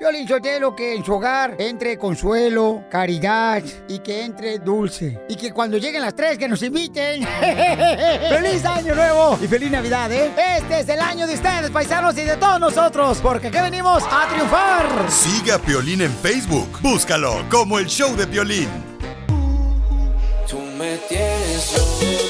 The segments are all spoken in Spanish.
Violín Sotelo, que en su hogar entre consuelo, caridad y que entre dulce. Y que cuando lleguen las tres, que nos inviten. ¡Feliz Año Nuevo! Y feliz Navidad, ¿eh? Este es el año de ustedes, paisanos, y de todos nosotros, porque aquí venimos a triunfar. Sigue a Piolín en Facebook. Búscalo como el show de Piolín. Tú me tienes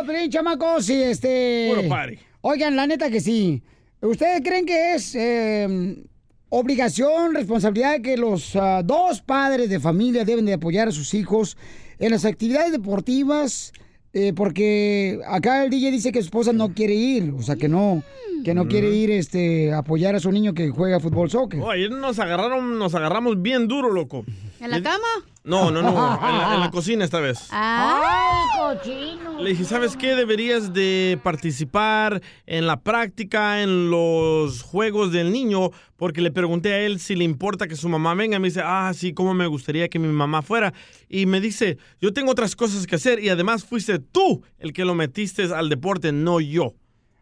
show Pelín, chamacos, y este... Puro party. Oigan, la neta que sí. ¿Ustedes creen que es eh, obligación, responsabilidad que los ah, dos padres de familia deben de apoyar a sus hijos en las actividades deportivas? Eh, porque acá el DJ dice que su esposa no quiere ir, o sea que no, que no quiere ir este, a apoyar a su niño que juega fútbol soccer. Oh, ayer nos agarraron, nos agarramos bien duro, loco. ¿En la cama? No, no, no, en la, en la cocina esta vez. ¡Ay, cochino! Le dije, ¿sabes qué? Deberías de participar en la práctica, en los juegos del niño, porque le pregunté a él si le importa que su mamá venga. Me dice, ah, sí, cómo me gustaría que mi mamá fuera. Y me dice, yo tengo otras cosas que hacer y además fuiste tú el que lo metiste al deporte, no yo.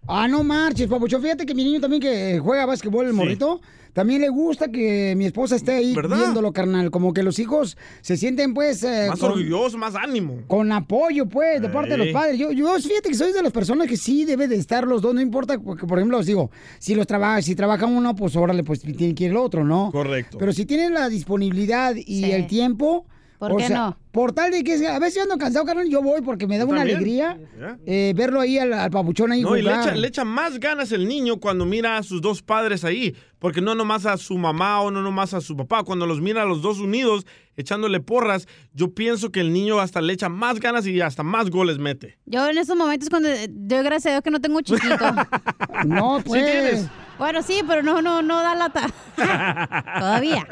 Ah, no marches, papucho. Fíjate que mi niño también que juega básquetbol, el morrito, también le gusta que mi esposa esté ahí ¿Verdad? viéndolo, carnal. Como que los hijos se sienten, pues... eh, Más con- orgulloso, más ánimo. Con apoyo, pues, de parte de los padres. Yo, yo fíjate que soy de las personas que sí debe de estar los dos, no importa, porque, por ejemplo, os digo, si los trabaja, si trabaja uno, pues órale, pues tiene que ir el otro, ¿no? Correcto. Pero si tienen la disponibilidad y Sí. el tiempo. ¿Por o qué sea, no? Por tal de que a veces yo ando cansado, carnal, yo voy porque me da ¿Tú una también? alegría eh, verlo ahí al, al papuchón ahí No, y le jugar. echa, le echa más ganas el niño cuando mira a sus dos padres ahí, porque no nomás a su mamá o no nomás a su papá, cuando los mira a los dos unidos echándole porras, yo pienso que el niño hasta le echa más ganas y hasta más goles mete. Yo en esos momentos cuando yo gracias a Dios que no tengo un chiquito. No, pues. tienes. Bueno, sí, pero no, no, no da lata. Todavía.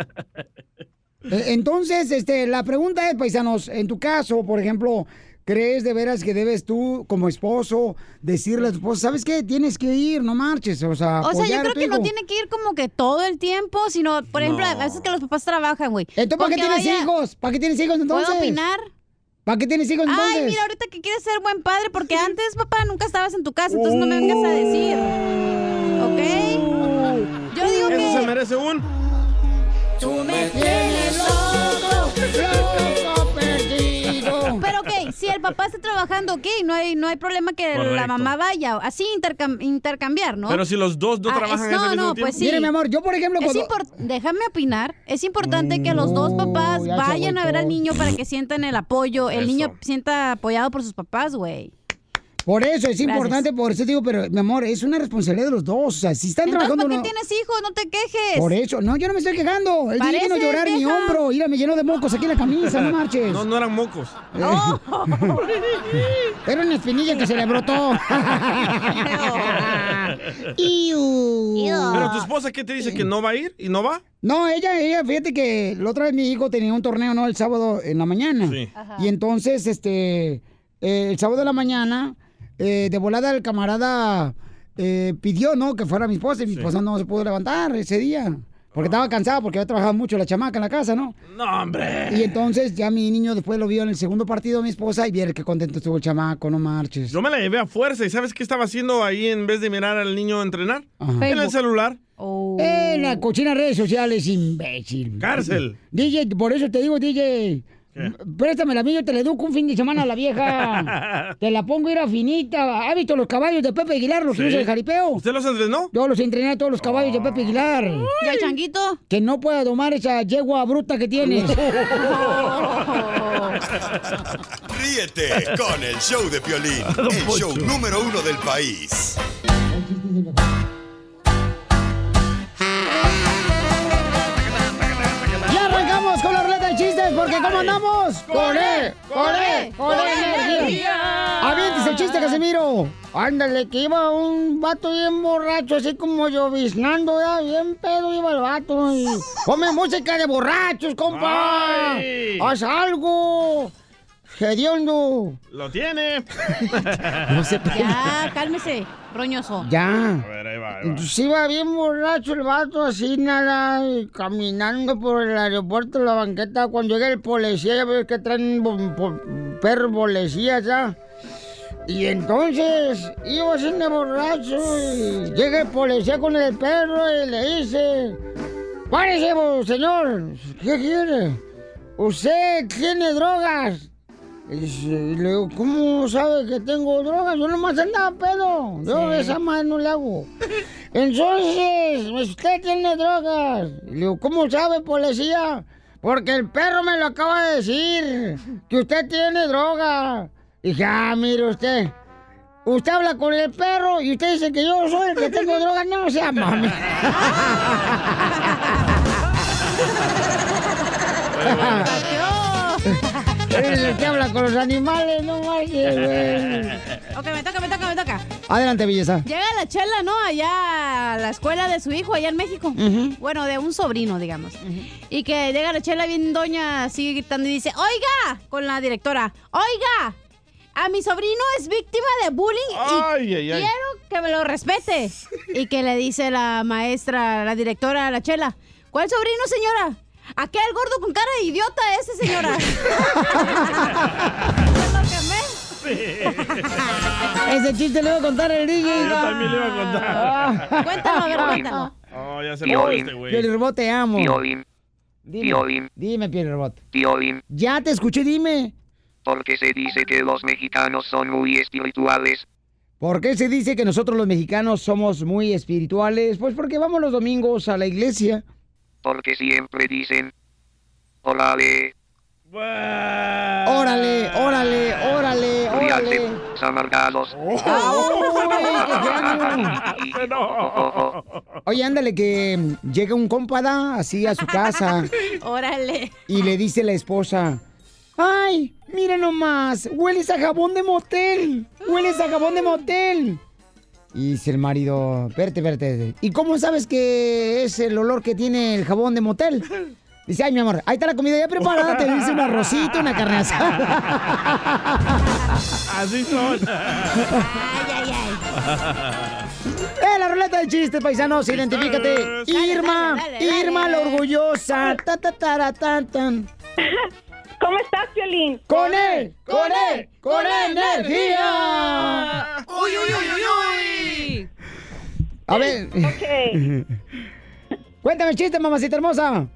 Eh, Entonces, este, la pregunta es, paisanos, en tu caso, por ejemplo, ¿crees de veras que debes tú, como esposo, decirle a tu esposa, ¿sabes qué? Tienes que ir, no marches, o sea, O sea, yo creo que no tiene que ir como que todo el tiempo, sino, por ejemplo, a veces que los papás trabajan, güey. Entonces, ¿para qué tienes vaya- hijos? ¿Para qué tienes hijos entonces? ¿Puedo opinar? ¿Para qué tienes hijos entonces? Ay, mira, ahorita que quieres ser buen padre, porque antes, papá, nunca estabas en tu casa, entonces no me vengas a decir. ¿Ok? Yo digo Eso se merece un... Tú me tienes. Pero ok, si el papá está trabajando, ok, no hay, no hay problema que la Correcto. mamá vaya. Así intercam- intercambiar, ¿no? Pero si los dos no Ah, trabajan es- ese no, mismo no, tiempo. pues sí. Mire, mi amor, yo, por ejemplo, Es cuando... impor- déjame opinar. Es importante que los dos papás vayan a ver al niño para que sientan el apoyo. El Eso. niño sienta apoyado por sus papás, güey. Por eso es Gracias. importante, por eso digo, pero, mi amor, es una responsabilidad de los dos, o sea, si están Entonces, trabajando... ¿para qué no- tienes hijos? No te quejes. Por eso, no, yo no me estoy quejando. El día Pareces llorar mi hombro. Mira, me llenó de mocos aquí en la camisa, no marches. No, no eran mocos. Oh. Era una espinilla que se le brotó. Pero tu esposa, ¿qué te dice? ¿Que no va a ir y no va? No, ella, ella, fíjate que la otra vez mi hijo tenía un torneo, ¿no? El sábado en la mañana. Sí. Y entonces, este, eh, el sábado de la mañana, eh, de volada el camarada eh, pidió, ¿no? Que fuera mi esposa y mi esposa no se pudo levantar ese día. Porque estaba cansada, porque había trabajado mucho la chamaca en la casa, ¿no? No, hombre. Y entonces ya mi niño después lo vio en el segundo partido de mi esposa y viera qué contento estuvo el chamaco, no marches. Yo me la llevé a fuerza y ¿sabes qué estaba haciendo ahí en vez de mirar al niño entrenar? Ajá. En el celular. Oh. En las cochinas redes sociales, imbécil. Cárcel. DJ, por eso te digo, DJ. Préstamela a mí, yo te la educo un fin de semana a la vieja. te la pongo, era finita. ¿Ha visto los caballos de Pepe Aguilar, los que Sí. usa el jaripeo? ¿Usted los entrenó? Yo los entrené a todos los caballos de Pepe Aguilar. ¿Y al changuito? Que no pueda domar esa yegua bruta que tienes. Ríete con el show de Piolín, el show número uno del país. Que cómo andamos. Con él, con él, con él energía. Aviéntese el chiste, Casimiro. Ándale, que iba un vato bien borracho, así como lloviznando, ya, bien pedo iba el vato. Y... Come música de borrachos, compa. Haz algo. Hediondo. Lo tiene. No se Ya, cálmese, roñoso. Ya. A ver, ahí va, ahí va. Entonces iba bien borracho el vato, así nada, caminando por el aeropuerto, la banqueta. Cuando llega el policía, ya ves que traen perros policías ya. Y entonces iba de borracho y llega el policía con el perro y le dice: ¡Párese, señor! ¿Qué quiere? ¿Usted tiene drogas? Y le digo, ¿cómo sabe que tengo drogas? Yo nomás andaba pedo. Yo esa madre no le hago. Entonces, usted tiene drogas. Y le digo, ¿cómo sabe, policía? Porque el perro me lo acaba de decir, que usted tiene droga. Y dije, ah, mire usted. Usted habla con el perro y usted dice que yo soy el que tengo droga. No sea mami. Eres el que habla con los animales, no marches, güey. Ok, me toca, me toca, me toca. Adelante, belleza. Llega la chela, ¿no? Allá a la escuela de su hijo, allá en México. Bueno, de un sobrino, digamos. Y que llega la chela bien doña, sigue gritando y dice, oiga, con la directora, oiga, a mi sobrino es víctima de bullying y Ay, ay, ay. quiero que me lo respete. Y que le dice la maestra, la directora a la chela, ¿cuál sobrino, señora? Aquel gordo con cara de idiota ese, señora. Ese chiste le voy a contar el DJ. Yo también le iba a contar. Cuéntalo, a ver, cuéntalo. Oh, ya se lo este, güey. Piel Robot, te amo. Piolín, Dime, Piolín, dime, Piel Robot. Piolín, Ya te escuché, dime. porque se dice que los mexicanos son muy espirituales. ¿Por qué se dice que nosotros los mexicanos somos muy espirituales? Pues porque vamos los domingos a la iglesia. Porque siempre dicen, órale, Órale, órale, órale, órale. ríanse, amargados. ¡Ay, qué genial! Oye, ándale, que mm, llega un compada así a su casa Órale. y le dice la esposa, ¡ay, mira nomás, hueles a jabón de motel! ¡Hueles a jabón de motel! Y dice el marido, espérate, espérate, ¿y cómo sabes que es el olor que tiene el jabón de motel? Dice, ay, mi amor, ahí está la comida ya preparada, te dice un arrocito, una carne asada. Así son. Ay, ay, ay. ¡Eh, la ruleta de chistes, paisanos! Identifícate. Irma, dale, dale, dale. Irma la orgullosa. Ta, ta, tara, tan, tan. ¿Cómo estás, Piolín? ¡Con él! ¡Con él! ¡Con energía! ¡Uy, uy, uy, uy, uy! A ver, Ok, cuéntame el chiste, mamacita hermosa.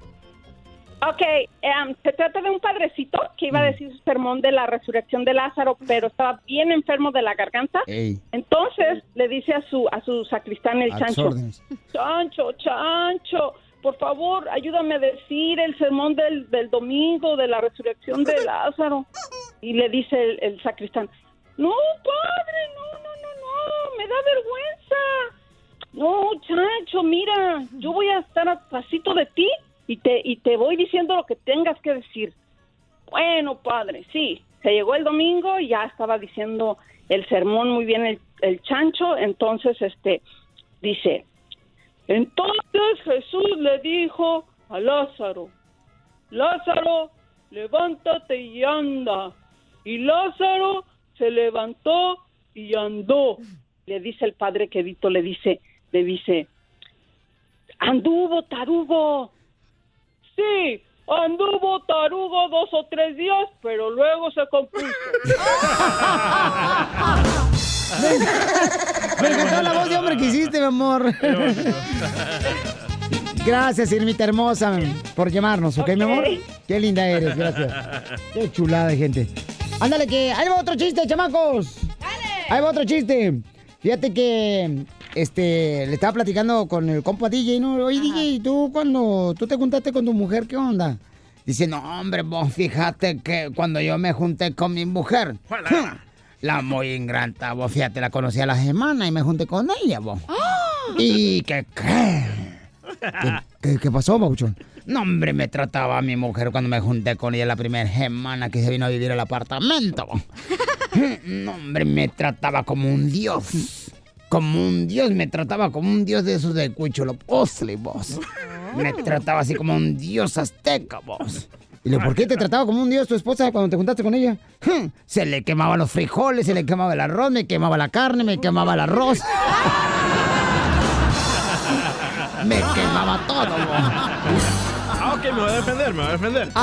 ok. em, se trata de un padrecito que iba a decir su sermón de la resurrección de Lázaro, pero estaba bien enfermo de la garganta. Ey, Entonces le dice a su a su sacristán el a chancho, chancho, chancho, por favor, ayúdame a decir el sermón del, del domingo de la resurrección de Lázaro. Y le dice el, el sacristán, no, padre, no, no, no, no, me da vergüenza. No, chancho, mira, yo voy a estar atrásito de ti y te, y te voy diciendo lo que tengas que decir. Bueno, padre, sí. Se llegó el domingo y ya estaba diciendo el sermón muy bien el, el chancho. Entonces, este, dice, entonces Jesús le dijo a Lázaro, Lázaro, levántate y anda. Y Lázaro se levantó y andó. Le dice el padre quedito, le dice, le dice, anduvo tarugo. Sí, anduvo tarugo dos o tres días, pero luego se compuso. Me encantó la voz de hombre que hiciste, mi amor. Gracias, Irmita hermosa, por llamarnos, ¿ok, mi amor? Qué linda eres, gracias. Qué chulada de gente. Ándale, que ahí va otro chiste, chamacos. Ahí va otro chiste. Fíjate que este le estaba platicando con el compa DJ, ¿no? Oye, DJ, ¿tú cuando tú te juntaste con tu mujer, qué onda? Dice, no, hombre, vos fíjate que cuando yo me junté con mi mujer, la muy ingrata, vos fíjate, la conocí a la semana y me junté con ella, vos. ¿Y qué qué? ¿Qué, pasó, Bauchón? No, hombre, me trataba a mi mujer cuando me junté con ella la primera semana que se vino a vivir al apartamento. No, hombre, me trataba como un dios. Como un dios, me trataba como un dios de esos de Cuchulo Postle, vos. Me trataba así como un dios azteca, vos. ¿Y le, por qué te trataba como un dios tu esposa cuando te juntaste con ella? Se le quemaban los frijoles, se le quemaba el arroz, me quemaba la carne, me quemaba el arroz. Me quemaba todo. Ah, ok, me voy a defender, me voy a defender. ya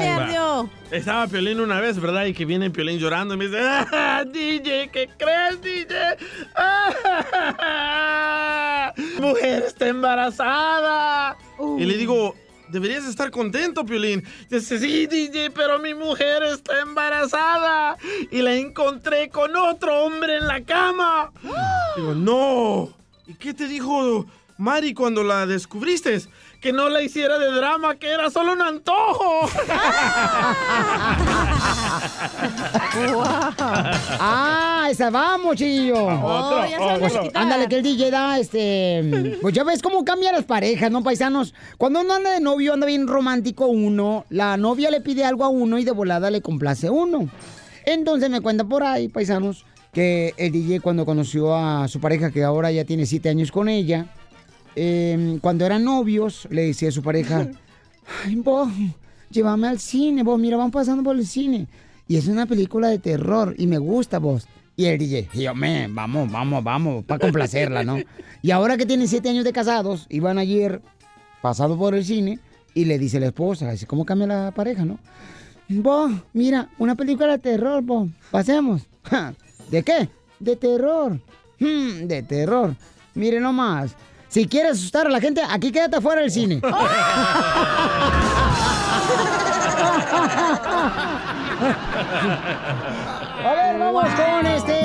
se ardió. Estaba Piolín una vez, ¿verdad? Y que viene Piolín llorando y me dice, "Ah, DJ, ¿qué crees, DJ? Ah, mujer está embarazada. Y le digo, deberías estar contento, Piolín. Dice, sí, DJ, pero mi mujer está embarazada. Y la encontré con otro hombre en la cama. Digo, no. ¿Y qué te dijo Mari cuando la descubriste? Que no la hiciera de drama, que era solo un antojo. Ah, esa vamos, chillo. Pues, quitar. ándale, que el DJ da, este... Pues ya ves cómo cambian las parejas, ¿no, paisanos? Cuando uno anda de novio, anda bien romántico uno, la novia le pide algo a uno y de volada le complace uno. Entonces me cuenta por ahí, paisanos, que el DJ cuando conoció a su pareja, que ahora ya tiene siete años con ella, eh, cuando eran novios, le decía a su pareja, ay, vos, llévame al cine, vos, mira, vamos pasando por el cine. Y es una película de terror y me gusta, vos. Y el DJ, y yo, me, vamos, vamos, vamos, para complacerla, ¿no? Y ahora que tienen siete años de casados, iban ayer pasado por el cine y le dice la esposa, así cómo cambia la pareja, ¿no? Vos, mira, una película de terror, vos, pasemos. ¿De qué? De terror. Hmm, de terror. Mire nomás. Si quieres asustar a la gente, aquí quédate afuera del cine. A ver, vamos con este.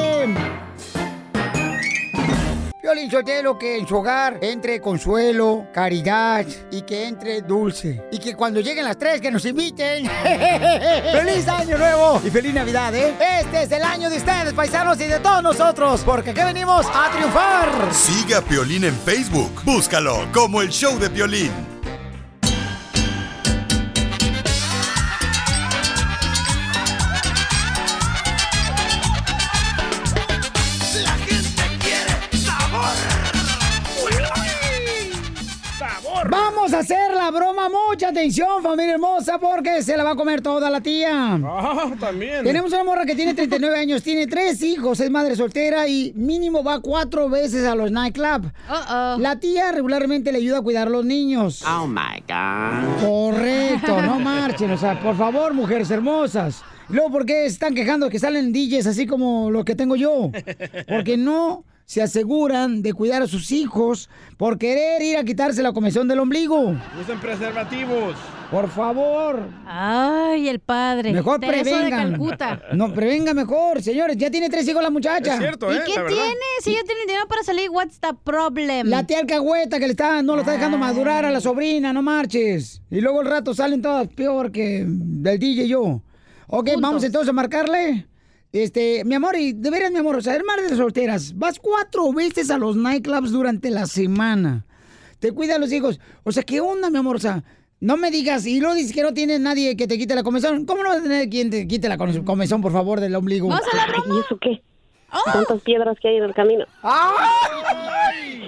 Violín Sotelo, que en su hogar entre consuelo, caridad y que entre dulce. Y que cuando lleguen las tres, que nos inviten. ¡Feliz Año Nuevo! Y feliz Navidad, ¿eh? Este es el año de ustedes, paisanos, y de todos nosotros, porque aquí venimos a triunfar. Sigue a Piolín en Facebook. Búscalo como el show de Piolín. A hacer la broma. Mucha atención, familia hermosa, porque se la va a comer toda la tía. Ah, también. Tenemos una morra que tiene 39 años, tiene tres hijos, es madre soltera y mínimo va cuatro veces a los nightclub. La tía regularmente le ayuda a cuidar a los niños. Oh my God. Correcto, no marchen, o sea, por favor, mujeres hermosas. Luego, ¿por qué están quejando que salen DJs así como los que tengo yo? Porque no se aseguran de cuidar a sus hijos por querer ir a quitarse la comezón del ombligo. Usen preservativos. Por favor. Ay, el padre. Mejor. Calcuta. No, prevenga mejor, señores. Ya tiene tres hijos la muchacha. ¿Y qué tiene? Si ella tiene dinero para salir, what's the problem? La tía alcahueta que le está, no lo está dejando madurar a la sobrina, no marches. Y luego el rato salen todas peor que del DJ y yo. Ok, vamos entonces a marcarle. Este, mi amor, y de veras, mi amor, o sea, madre de solteras. Vas cuatro veces a los nightclubs durante la semana. Te cuida a los hijos. O sea, ¿qué onda, mi amor? O sea, no me digas, y luego dices que no tienes nadie que te quite la comezón. ¿Cómo no vas a tener quien te quite la come- comezón, por favor, del ombligo? ¿Vamos a la broma? ¿Y eso qué? ¿Cuántas piedras que hay en el camino?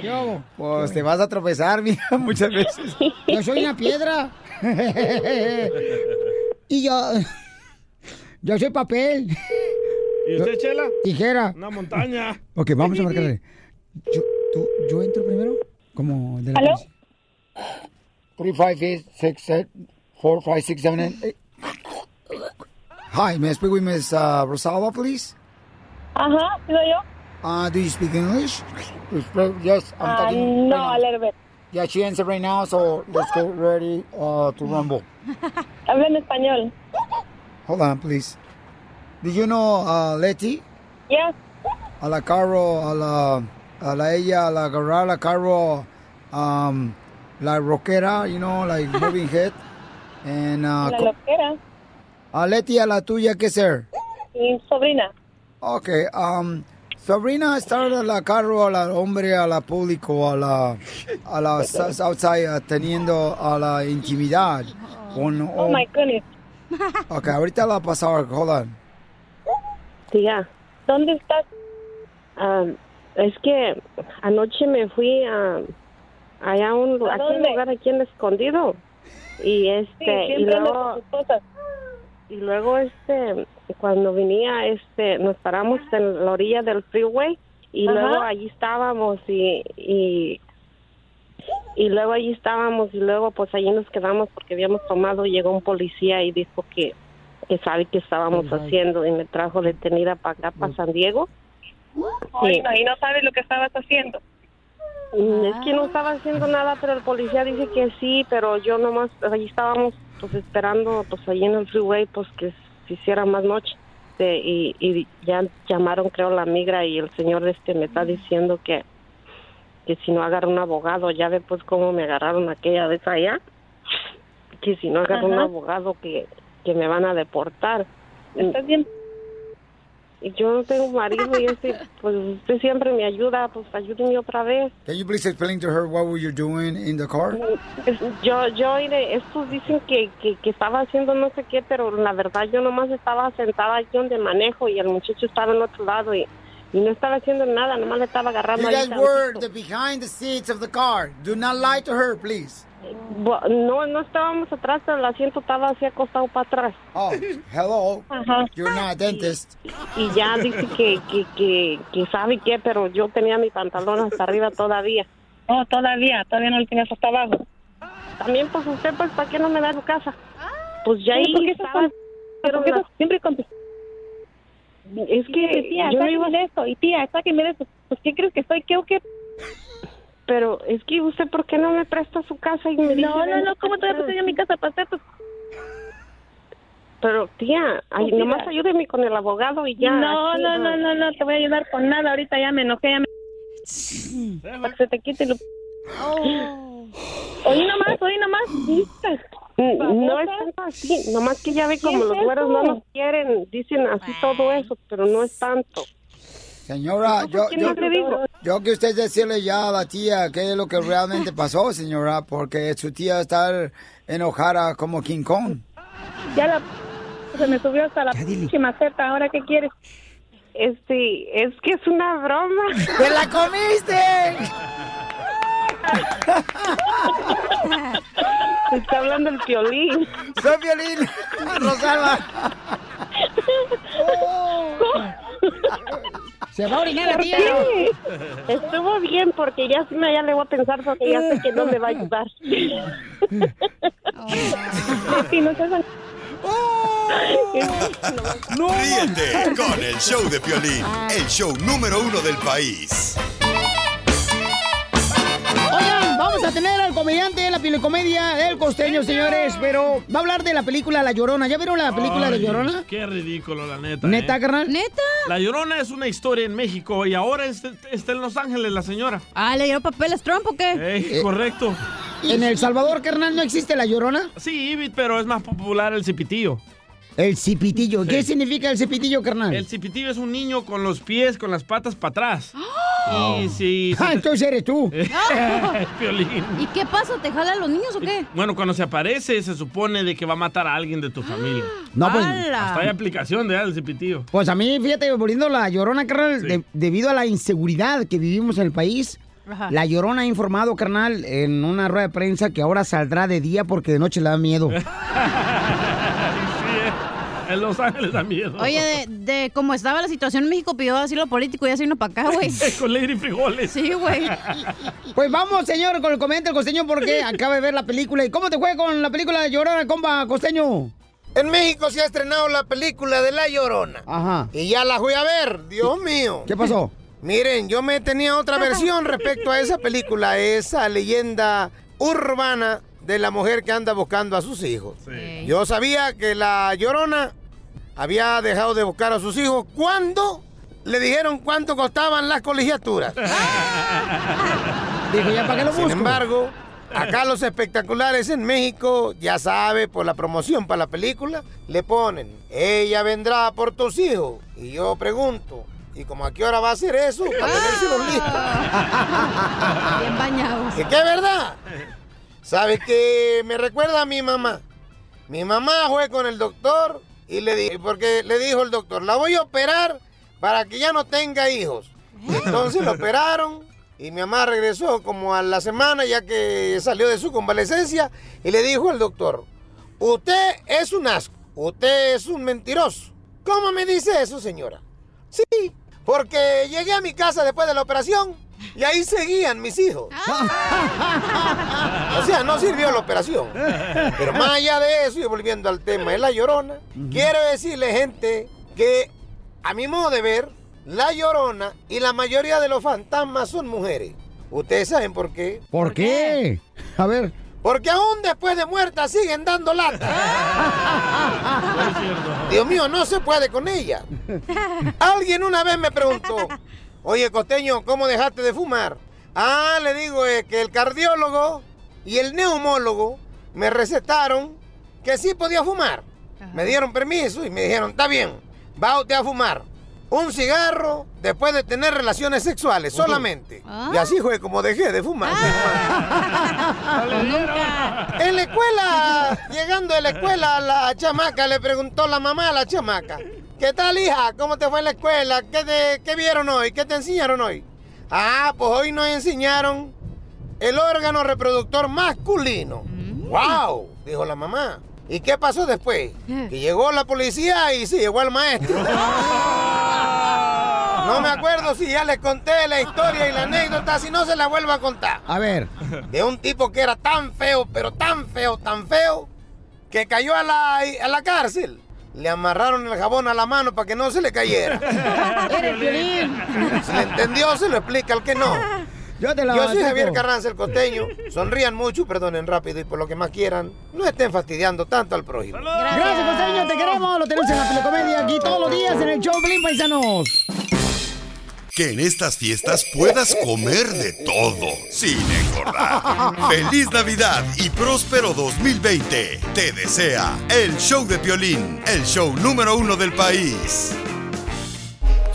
Yo, pues te vas a tropezar, mira, muchas veces. Yo soy una piedra. y yo. Yo soy papel. ¿Y usted, Chela? Tijera. Una montaña. Ok, vamos a marcarle. Yo, tú, yo entro primero. Como de la ¿Aló? policía. Three, five, eight, six, seven, four, five, six, seven, eight, eight. Hi, may I speak with Miss uh, Rosalba, please? Ajá, ¿soy yo? Uh, do you speak English? Yes, I'm Ah, talking. no, right a little bit. Yeah, she answered right now, so let's get ready uh, to rumble. Habla en español. Hold on, please. Do you know uh, Leti? Yes. A la carro, a la, a la ella, a la agarrar la carro, um, la rockera, you know, like moving head. And, uh, La loquera. a Leti, a la tuya, ¿qué ser? Mi sobrina. Okay, um, Sabrina está en la carro a la hombre, a la público, a la, a la outside, uh, teniendo a la intimidad. Con, Oh my goodness. Ok, ahorita la pasar, hold on. Tía, ¿dónde estás? Ah, es que anoche me fui a allá un, ¿A un lugar aquí en escondido y este Sí, y luego y luego este cuando venía este nos paramos en la orilla del freeway y Ajá. luego allí estábamos y, y y luego allí estábamos y luego pues allí nos quedamos porque habíamos tomado y llegó un policía y dijo que que sabe qué estábamos haciendo y me trajo detenida para acá para San Diego. Ay, no, y no sabes lo que estabas haciendo. Mm, Es que no estaba haciendo nada, pero el policía dice que sí, pero yo nomás, allí estábamos pues esperando, pues allí en el freeway, pues que se hiciera más noche. Y, y ya llamaron creo la migra y el señor este me está diciendo que que si no agarro un abogado, ya ve pues cómo me agarraron aquella vez allá, que si no agarro un abogado que, que me van a deportar. ¿Estás bien? Y yo no tengo marido y este, pues usted siempre me ayuda, pues ayúdenme otra vez. Can you please explain to her what were you doing in the car? Yo, yo, mire, estos dicen que, que, que estaba haciendo no sé qué, pero la verdad yo nomás estaba sentada allí donde manejo y el muchacho estaba en otro lado y, y no estaba haciendo nada, nomás le estaba agarrando You guys were the behind the seats of the car. Do not lie to her, please. No, no estábamos atrás, pero el asiento estaba así acostado para atrás. Oh, hello. You're not a dentist. Y ya dice que, que, que, que sabe qué, pero yo tenía mi pantalón hasta arriba todavía. Oh, todavía, todavía no lo tienes hasta abajo. También, pues usted, pues, ¿para qué no me da su casa? Pues ya ahí ¿por qué estás estaba. con- ¿Por qué estás siempre con Es que tía, yo no iba de esto, y tía, sáquenme de esto. Pues, ¿qué crees que soy? ¿Qué o qué? Pero es que usted, ¿por qué no me presta su casa y me dice... No, no, no, ¿cómo te voy a prestar yo mi casa para hacer tus... Pero, tía, ay, nomás ayúdeme con el abogado y ya. no, aquí, no, no, no, no, te voy a ayudar con nada. Ahorita ya me enojé, ya me... Para que se te quite lo... Oí nomás, oí nomás. No es tanto así, nomás que ya ve ¿Qué como es los güeros no nos quieren, dicen así todo eso, pero no es tanto. Señora, yo que usted decirle ya a la tía qué es lo que realmente pasó, señora, porque su tía está enojada como King Kong. Ya la... Se me subió hasta la pinche maceta. ¿Ahora qué quieres? Este, es que es una broma. ¡Te la comiste! Está hablando el piolín. Soy Violín, Rosalba. Se va a orinar la ¿Por tía. Estuvo bien porque ya sí me ya le voy a pensar porque ya sé que no me va a ayudar. Seas... Ríete con el show de Piolín, el show número uno del país. Vamos a tener al comediante de la pilecomedia, el costeño, señores, pero va a hablar de la película La Llorona. ¿Ya vieron la película La Ay, Llorona? Qué ridículo, la neta. ¿Neta, ¿eh? carnal? ¿Neta? La Llorona es una historia en México y ahora está, está en Los Ángeles la señora. Ah, ¿le dieron papeles Trump o qué? Ey, correcto. ¿En El Salvador, carnal, no existe La Llorona? Sí, pero es más popular el cipitillo. El cipitillo. ¿Qué significa el cipitillo, carnal? El cipitillo es un niño con los pies, con las patas para atrás. Y si... Ah, entonces eres tú. Piolín. ¿Y qué pasa? ¿Te jala a los niños o qué? Bueno, cuando se aparece, se supone de que va a matar a alguien de tu familia. No, pues, ¡Hala! Hasta hay aplicación de el cipitillo. pues a mí, fíjate, volviendo a La Llorona, carnal, de- debido a la inseguridad que vivimos en el país, Ajá. La Llorona ha informado, carnal, en una rueda de prensa que ahora saldrá de día porque de noche le da miedo. En Los Ángeles da miedo. Oye, de, de cómo estaba la situación en México, pidió asilo político y ya se vino para acá, güey. Con Lady Frijoles. Sí, güey. Pues vamos, señor, con el comediante el costeño porque acaba de ver la película. ¿Y cómo te fue con la película de Llorona, compa costeño? En México se ha estrenado la película de La Llorona. Ajá. Y ya la fui a ver, Dios mío. ¿Qué pasó? Miren, yo me tenía otra versión respecto a esa película, esa leyenda urbana de la mujer que anda buscando a sus hijos. Yo sabía que la Llorona había dejado de buscar a sus hijos cuando le dijeron cuánto costaban las colegiaturas. Dijo, ¿ya para qué lo Sin busco? embargo, acá los espectaculares en México, ya sabe, por la promoción para la película, le ponen, ella vendrá por tus hijos. Y yo pregunto, Y como a qué hora va a hacer eso, para tenérselos listos. Bien bañados. ¿Y qué verdad? ¿Sabe que me recuerda a mi mamá? Mi mamá fue con el doctor y le di- porque le dijo el doctor, la voy a operar para que ya no tenga hijos. Y entonces lo operaron y mi mamá regresó como a la semana ya que salió de su convalecencia y le dijo al doctor, usted es un asco, usted es un mentiroso. ¿Cómo me dice eso, señora? Sí, porque llegué a mi casa después de la operación y ahí seguían mis hijos. O sea, no sirvió la operación. Pero más allá de eso, y volviendo al tema de la llorona, quiero decirle, gente, que a mi modo de ver, la llorona y la mayoría de los fantasmas son mujeres. ¿Ustedes saben por qué? ¿Por qué? A ver. Porque aún después de muerta siguen dando lata. Dios mío, no se puede con ella. Alguien una vez me preguntó, oye costeño, ¿cómo dejaste de fumar? Ah, le digo, es que el cardiólogo y el neumólogo me recetaron que sí podía fumar. Me dieron permiso y me dijeron, está bien, va usted a fumar. Un cigarro después de tener relaciones sexuales, solamente. Y así fue como dejé de fumar. En la escuela, llegando de la escuela, la chamaca le preguntó la mamá a la chamaca, ¿qué tal hija? ¿Cómo te fue en la escuela? ¿Qué, te- qué vieron hoy? ¿Qué te enseñaron hoy? Ah, pues hoy nos enseñaron el órgano reproductor masculino. ¡Wow! Dijo la mamá. ¿Y qué pasó después? Que llegó la policía y se llevó al maestro. No me acuerdo si ya les conté la historia y la anécdota, si no se la vuelvo a contar. A ver. De un tipo que era tan feo, pero tan feo, tan feo, que cayó a la, a la cárcel. Le amarraron el jabón a la mano para que no se le cayera. Si le entendió, se lo explica al que no. Yo te la Yo soy. Javier Carranza, el costeño. Sonrían mucho, perdonen rápido y por lo que más quieran, no estén fastidiando tanto al prójimo. Gracias, costeño, te queremos. Lo tenemos en la telecomedia aquí todos los días en el show Pelín Paisanos. Que en estas fiestas puedas comer de todo sin engordar. Feliz Navidad y próspero 2020. Te desea el show de Piolín, el show número uno del país.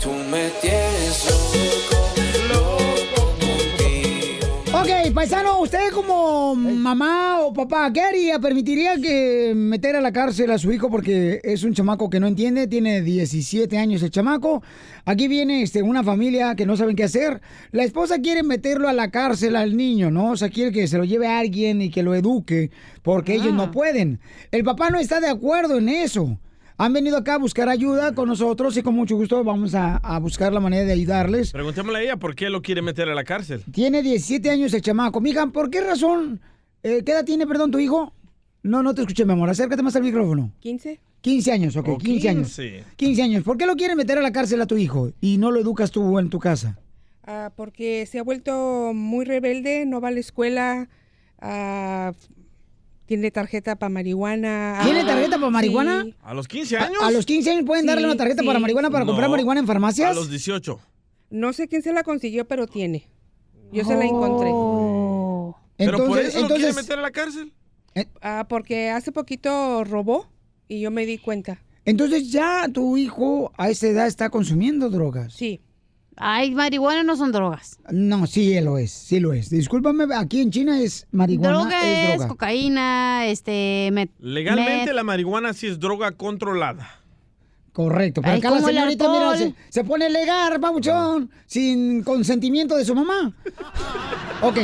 Tú me tienes paisano, usted como mamá o papá, ¿qué haría? ¿Permitiría que meter a la cárcel a su hijo porque es un chamaco que no entiende? Tiene 17 años el chamaco. Aquí viene este, una familia que no saben qué hacer. La esposa quiere meterlo a la cárcel al niño, ¿no? O sea, quiere que se lo lleve a alguien y que lo eduque porque ellos no pueden. El papá no está de acuerdo en eso. Han venido acá a buscar ayuda con nosotros y con mucho gusto vamos a, a buscar la manera de ayudarles. Preguntémosle a ella por qué lo quiere meter a la cárcel. Tiene 17 años el chamaco. Mija, ¿por qué razón? eh, ¿Qué edad tiene, perdón, tu hijo? No, no te escuché, mi amor. Acércate más al micrófono. 15. 15 años, ok, Oh, 15 años. 15. 15 años. ¿Por qué lo quiere meter a la cárcel a tu hijo y no lo educas tú en tu casa? Ah, porque se ha vuelto muy rebelde, no va a la escuela, ah, tiene tarjeta para marihuana. ¿Tiene ah, tarjeta para marihuana? sí. ¿A los 15 ¿A, años? a los 15 años pueden darle una tarjeta sí. para marihuana para comprar No, marihuana en farmacias? A los 18. No sé quién se la consiguió, pero tiene. Yo se la encontré. Oh. ¿Pero por Entonces- eso lo quiere entonces- meter a la cárcel? Ah, porque hace poquito robó y yo me di cuenta. Entonces ya tu hijo a esa edad está consumiendo drogas. Sí. Ay, marihuana no son drogas. No, sí lo es, sí lo es. Discúlpame, aquí en China es marihuana, droga es es, droga. cocaína, este... met- Legalmente met- la marihuana sí es droga controlada. Correcto, pero Ay, acá la señorita, mira, se, se pone legal, papuchón, sin consentimiento de su mamá. ok,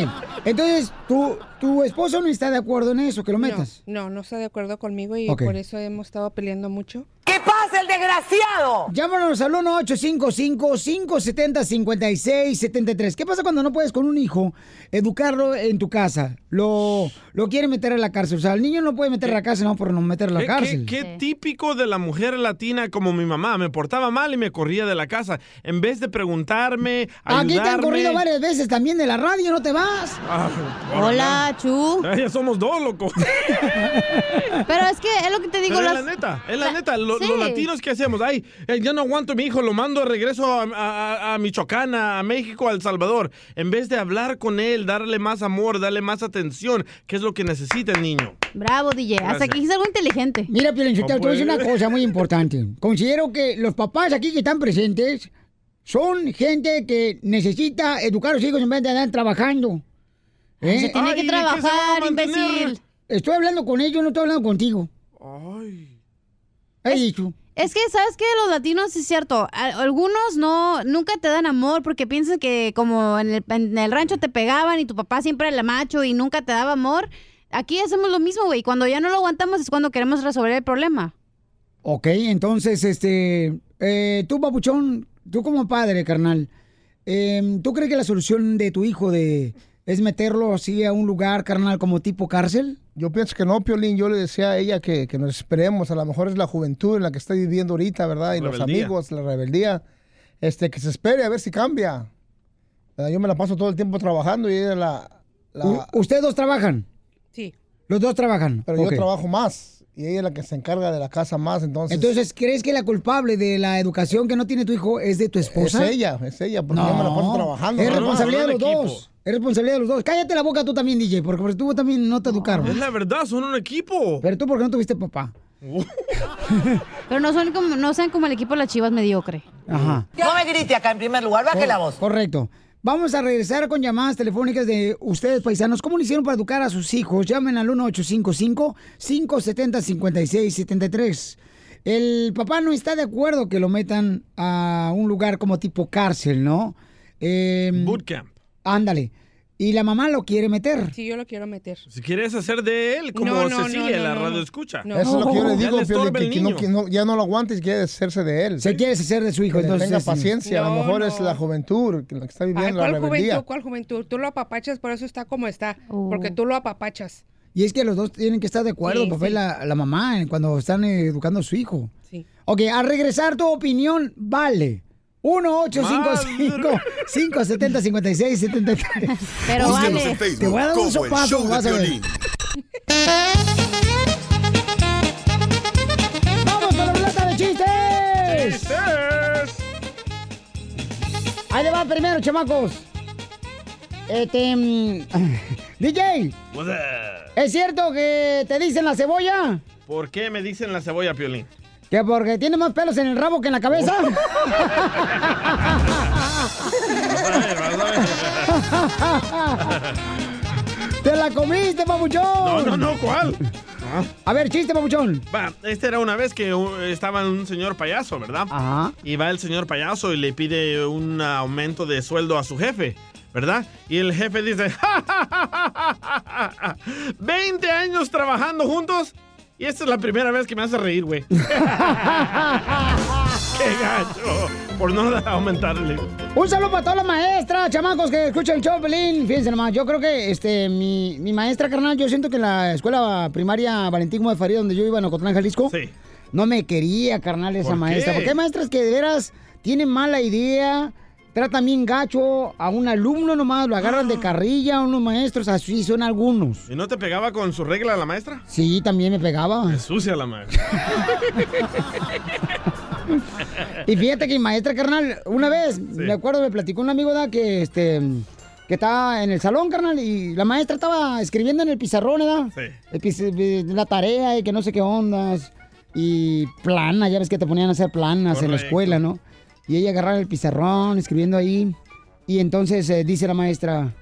entonces, tu, tu esposo no está de acuerdo en eso, que lo metas. No, no, no está de acuerdo conmigo y por eso hemos estado peleando mucho. ¿Qué pasa, desgraciado? Llámanos al 1-855-570-5673. ¿Qué pasa cuando no puedes con un hijo educarlo en tu casa? Lo, lo quiere meter a la cárcel. O sea, el niño no puede meter a la cárcel, no por no meter a la ¿Qué, cárcel. qué- qué típico de la mujer latina como mi mamá? Me portaba mal y me corría de la casa. En vez de preguntarme, Aquí te han ayudarme. corrido varias veces también de la radio, ¿no te vas? Ah, Hola, Chu. no. Ya somos dos, loco. Pero es que es lo que te digo. Pero es las- la neta, es la neta. Lo- Sí. Los latinos, ¿qué hacemos? Ay, eh, yo no aguanto a mi hijo, lo mando de regreso a, a- a Michoacán, a México, a El Salvador. En vez de hablar con él, darle más amor, darle más atención, que es lo que necesita el niño. Bravo, DJ. Hasta Gracias. aquí es algo inteligente. Mira, Piolín, yo te No voy a decir una cosa muy importante. Considero que los papás aquí que están presentes son gente que necesita educar a los hijos en vez de andar trabajando. ¿Eh? Se tiene que trabajar, imbécil. Estoy hablando con ellos, no estoy hablando contigo. He dicho. Es que, ¿sabes qué? Los latinos, es cierto, algunos no, nunca te dan amor porque piensan que como en el, rancho te pegaban y tu papá siempre era macho y nunca te daba amor. Aquí hacemos lo mismo, güey. Cuando ya no lo aguantamos es cuando queremos resolver el problema. Ok, entonces, este, eh, tú, papuchón, tú como padre, carnal, eh, ¿tú crees que la solución de tu hijo de es meterlo así a un lugar, carnal, como tipo cárcel? Yo pienso que no, Piolín. Yo le decía a ella que, que nos esperemos. A lo mejor es la juventud en la que está viviendo ahorita, ¿verdad? Y los amigos, la rebeldía. Este, que se espere a ver si cambia. ¿Verdad? Yo me la paso todo el tiempo trabajando y ella la... la- ¿Ustedes dos trabajan? Sí. Los dos trabajan. pero yo trabajo más. Y ella es la que se encarga de la casa más, entonces... Entonces, ¿crees que la culpable de la educación que no tiene tu hijo es de tu esposa? Es ella, es ella, porque yo me la paso trabajando. Es No, responsabilidad no, de no, los equipo. dos. Es responsabilidad de los dos. Cállate la boca tú también, DJ, porque porque tú también no te educaron. Es la verdad, son un equipo. Pero tú, porque no tuviste papá? Pero no son como, no sean como el equipo de las chivas mediocre. Ajá. No me grite acá en primer lugar, baje la voz. Correcto. Vamos a regresar con llamadas telefónicas de ustedes, paisanos. ¿Cómo lo hicieron para educar a sus hijos? Llamen al 1855-570-5673. El papá no está de acuerdo que lo metan a un lugar como tipo cárcel, ¿no? Bootcamp. Ándale. Y la mamá lo quiere meter. Sí, yo lo quiero meter. Si quieres hacer de él como No, no, Cecilia, no, la no, radio no. escucha. No. Eso es lo que yo le Ya digo, estorba que, el que no, niño. que no- ya no lo aguanta y quiere deshacerse de él. Se quiere deshacer de su hijo, Que entonces, tenga paciencia, a lo mejor no. es la juventud que la que está Ay, viviendo la ¿cuál rebeldía. juventud? ¿Cuál juventud? Tú lo apapachas, por eso está como está. Porque tú lo apapachas. Y es que los dos tienen que estar de acuerdo, Sí, papá y sí. la, la mamá, cuando están educando a su hijo. Sí. Ok, al regresar tu opinión vale. 1-855-570-5673. Pero Búsquenos vale. en Facebook Te voy a dar un sopapo, vas a ver. Piolín. ¡Vamos con la ruleta de chistes! Ahí le va primero, chamacos. Este. mm, DJ, What's up? ¿es cierto que te dicen la cebolla? ¿Por qué me dicen la cebolla, Piolín? ¿Que porque tiene más pelos en el rabo que en la cabeza? ¡Te la comiste, papuchón! No, no, no, ¿cuál? A ver, chiste, papuchón. Va, esta era una vez que uh, estaba un señor payaso, ¿verdad? Ajá. Y va el señor payaso y le pide un aumento de sueldo a su jefe, ¿verdad? Y el jefe dice, "Ja, ja, ja, ja, ja, ja, ja. 20 años trabajando juntos y esta es la primera vez que me hace reír, güey. ¡Qué gacho! Por no aumentarle. Un saludo para todas las maestras, chamacos que escuchan Pelín. Fíjense nomás, yo creo que este, mi, mi maestra, carnal, yo siento que en la escuela primaria Valentín Faría, donde yo iba en Ocotlán, Jalisco, no me quería, carnal, esa ¿Por qué? maestra. Porque hay maestras que de veras tienen mala idea, tratan bien gacho a un alumno nomás, lo agarran de carrilla a unos maestros, así son algunos. ¿Y no te pegaba con su regla la maestra? Sí, también me pegaba. Es sucia la maestra. Y fíjate que mi maestra, carnal, una vez, me acuerdo, me platicó un amigo da que este que estaba en el salón, carnal, y la maestra estaba escribiendo en el pizarrón, ¿verdad? Sí. Eh, la tarea y que no sé qué ondas. Y plana, ya ves que te ponían a hacer planas en la escuela, ¿no? Y ella agarraba el pizarrón, escribiendo ahí. Y entonces eh, dice la maestra,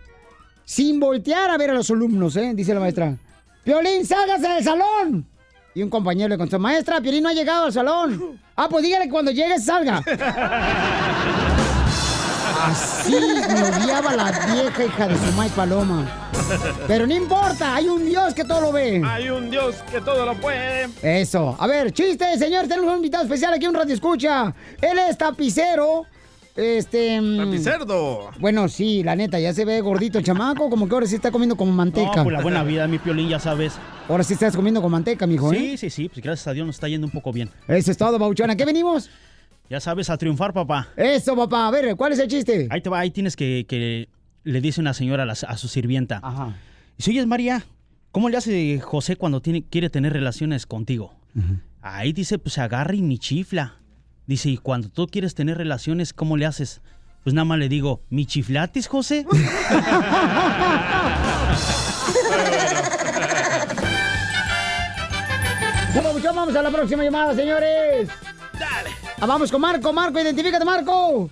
sin voltear a ver a los alumnos, ¿eh? Dice la maestra, Piolín, sálgase del salón. Y un compañero le contestó, maestra, Piolín no ha llegado al salón. Ah, pues dígale que cuando llegue salga. Así me odiaba la vieja hija de su maíz paloma. Pero no importa, hay un Dios que todo lo ve. Hay un Dios que todo lo puede. Eso. A ver, chiste, señor. Tenemos un invitado especial aquí, un radio escucha. Él es tapicero. Este. mm, Tapicerdo. Bueno, sí, la neta, ya se ve gordito el chamaco, como que ahora sí está comiendo como manteca. No, por la buena vida, mi piolín, ya sabes. Ahora sí estás comiendo con manteca, mijo, ¿eh? Sí, sí, sí, pues gracias a Dios nos está yendo un poco bien. Eso es todo, Bauchona. ¿Qué venimos? Ya sabes, a triunfar, papá. Eso, papá. A ver, ¿cuál es el chiste? Ahí te va, ahí tienes que, que le dice una señora a, la- a su sirvienta. Ajá. Dice, oye, María, ¿cómo le hace José cuando tiene, quiere tener relaciones contigo? Ahí dice, pues se agarra y ni chifla. Dice, y cuando tú quieres tener relaciones, ¿cómo le haces? Pues nada más le digo, ¿mi chiflatis, José? Ya, Papuchón, vamos a la próxima llamada, señores. Dale. vamos con Marco. Marco, identifícate, Marco.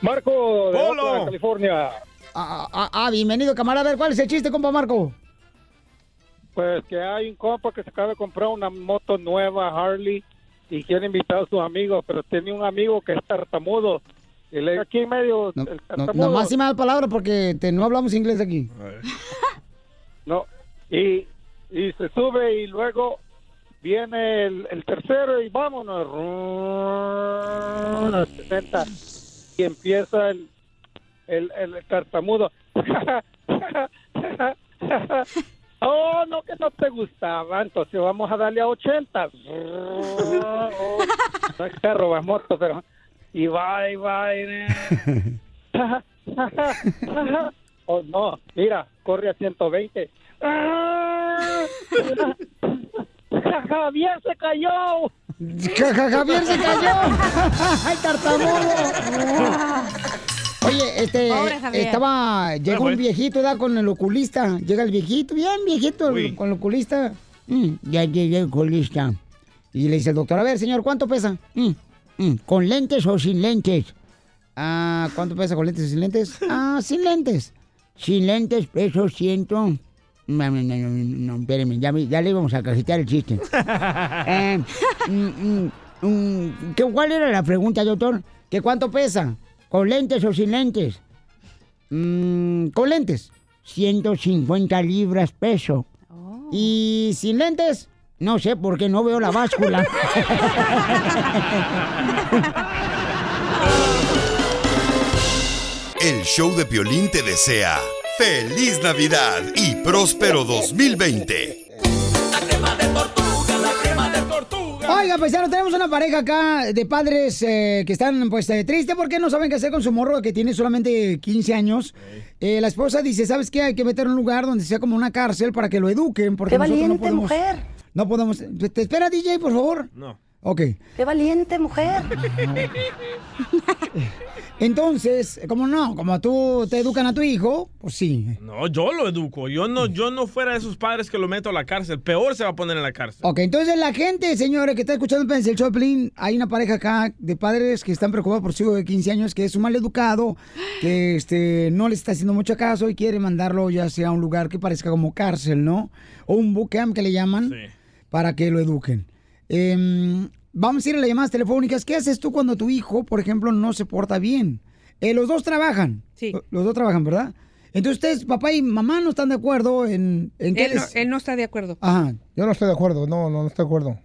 Marco, de. Oakland, California. Ah, ah, ah, bienvenido, camarada. A ver, ¿cuál es el chiste, compa Marco? Pues que hay un compa que se acaba de comprar una moto nueva, Harley, y quiere invitar a sus amigos, pero tiene un amigo que es tartamudo. Y le aquí en medio, el No, tartamudo. nomás sin malas palabras porque te- no hablamos inglés aquí. No, y, y se sube y luego viene el, el tercero y vámonos. Rrrr, a 60. Y empieza el, el, el tartamudo. Oh, no, que no te gustaba, entonces vamos a darle a 80. Oh, no es carro, es moto, pero... Y va, y va, y... Oh, no, mira, corre a 120. Javier se cayó. Ja- ja- Javier se cayó. ¡Ay, tartamudo! Oye, este, estaba, llegó un viejito, da con el oculista. Llega el viejito, bien viejito, el- con el oculista. Mm, ya llegué el oculista. Y le dice el doctor, a ver, señor, ¿cuánto pesa? "Mm, mm, ¿Con lentes o sin lentes? Ah, ¿cuánto pesa con lentes o sin lentes? Ah, sin lentes. Sin lentes peso ciento. No, no, no, no, no, espérenme, ya, le íbamos a cajetear el chiste. Eh, mm, mm, mm, ¿qué- ¿Cuál era la pregunta, doctor? ¿Que cuánto pesa? ¿Con lentes o sin lentes? Mm, con lentes. 150 libras peso. ¿Y sin lentes? No sé, porque no veo la báscula. El show de Piolín te desea feliz Navidad y próspero 2020. Oiga, paisano, tenemos una pareja acá de padres eh, que están pues eh, tristes porque no saben qué hacer con su morro que tiene solamente 15 años. Eh, la esposa dice, ¿sabes qué? Hay que meter en un lugar donde sea como una cárcel para que lo eduquen. Porque ¡Qué no valiente, podemos- mujer! No podemos... ¿Te espera, DJ, por favor? No. Ok. ¡Qué valiente, mujer! Entonces, como no, como tú te educan a tu hijo, pues sí. No, yo lo educo. Yo no, yo no fuera de esos padres que lo meto a la cárcel. Peor se va a poner en la cárcel. Ok, entonces la gente, señores, que está escuchando el Pelín, hay una pareja acá de padres que están preocupados por su hijo de 15 años, que es un mal educado, que este, no le está haciendo mucho caso y quiere mandarlo ya sea a un lugar que parezca como cárcel, ¿no? O un bootcamp que le llaman, para que lo eduquen. Em, vamos a ir a las llamadas telefónicas. ¿Qué haces tú cuando tu hijo, por ejemplo, no se porta bien? Eh, los dos trabajan. Sí. Los dos trabajan, ¿verdad? Entonces ustedes, papá y mamá, no están de acuerdo en, en qué Él no, él no está de acuerdo. Ajá. Yo no estoy de acuerdo, no, no, no estoy de acuerdo.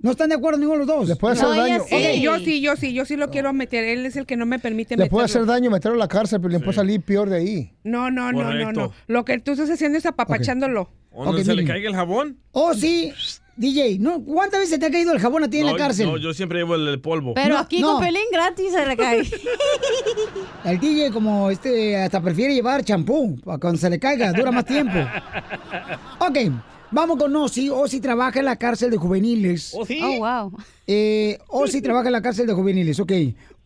¿No están de acuerdo ninguno de los dos? Le puede hacer daño. Ok, yo sí, yo sí, yo sí lo quiero meter. Él es el que no me permite Le meterlo. puede hacer daño meterlo a la cárcel, pero le puede salir peor de ahí. No, no, no, no, no. Lo que tú estás haciendo es apapachándolo. ¿O no se le caiga el jabón? Oh, sí. DJ, ¿no? ¿cuántas veces te ha caído el jabón a ti en la cárcel? No, yo siempre llevo el, el polvo. Pero No, aquí no. con Pelín gratis se le cae. El DJ como este hasta prefiere llevar champú para cuando se le caiga, dura más tiempo. Ok, vamos con Osi. Osi trabaja en la cárcel de juveniles. Oh, wow. Eh, Osi trabaja en la cárcel de juveniles, ok.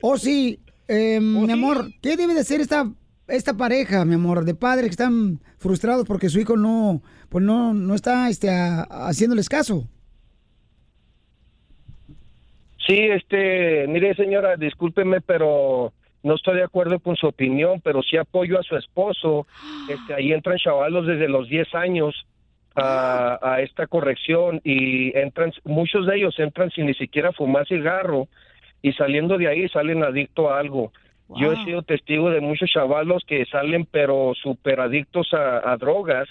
Osi, eh, mi amor, ¿qué debe de hacer esta, esta pareja, mi amor, de padres que están frustrados porque su hijo no, pues no, no está este, a- haciéndoles caso? Sí, este, mire señora, discúlpeme, pero no estoy de acuerdo con su opinión, pero sí apoyo a su esposo. Este, ahí entran chavalos desde los 10 años a, a esta corrección y entran, muchos de ellos entran sin ni siquiera fumar cigarro y saliendo de ahí salen adictos a algo. Yo he sido testigo de muchos chavalos que salen pero súper adictos a, a drogas.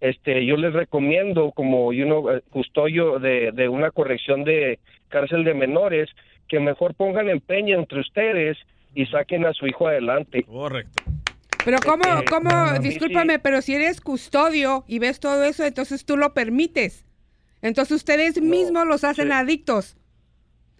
Este, yo les recomiendo como you know, eh, custodio de, de una corrección de cárcel de menores que mejor pongan empeño entre ustedes y saquen a su hijo adelante. Correcto. Pero cómo, Eh, cómo, discúlpame, pero si eres custodio y ves todo eso, entonces tú lo permites. Entonces ustedes mismos los hacen adictos.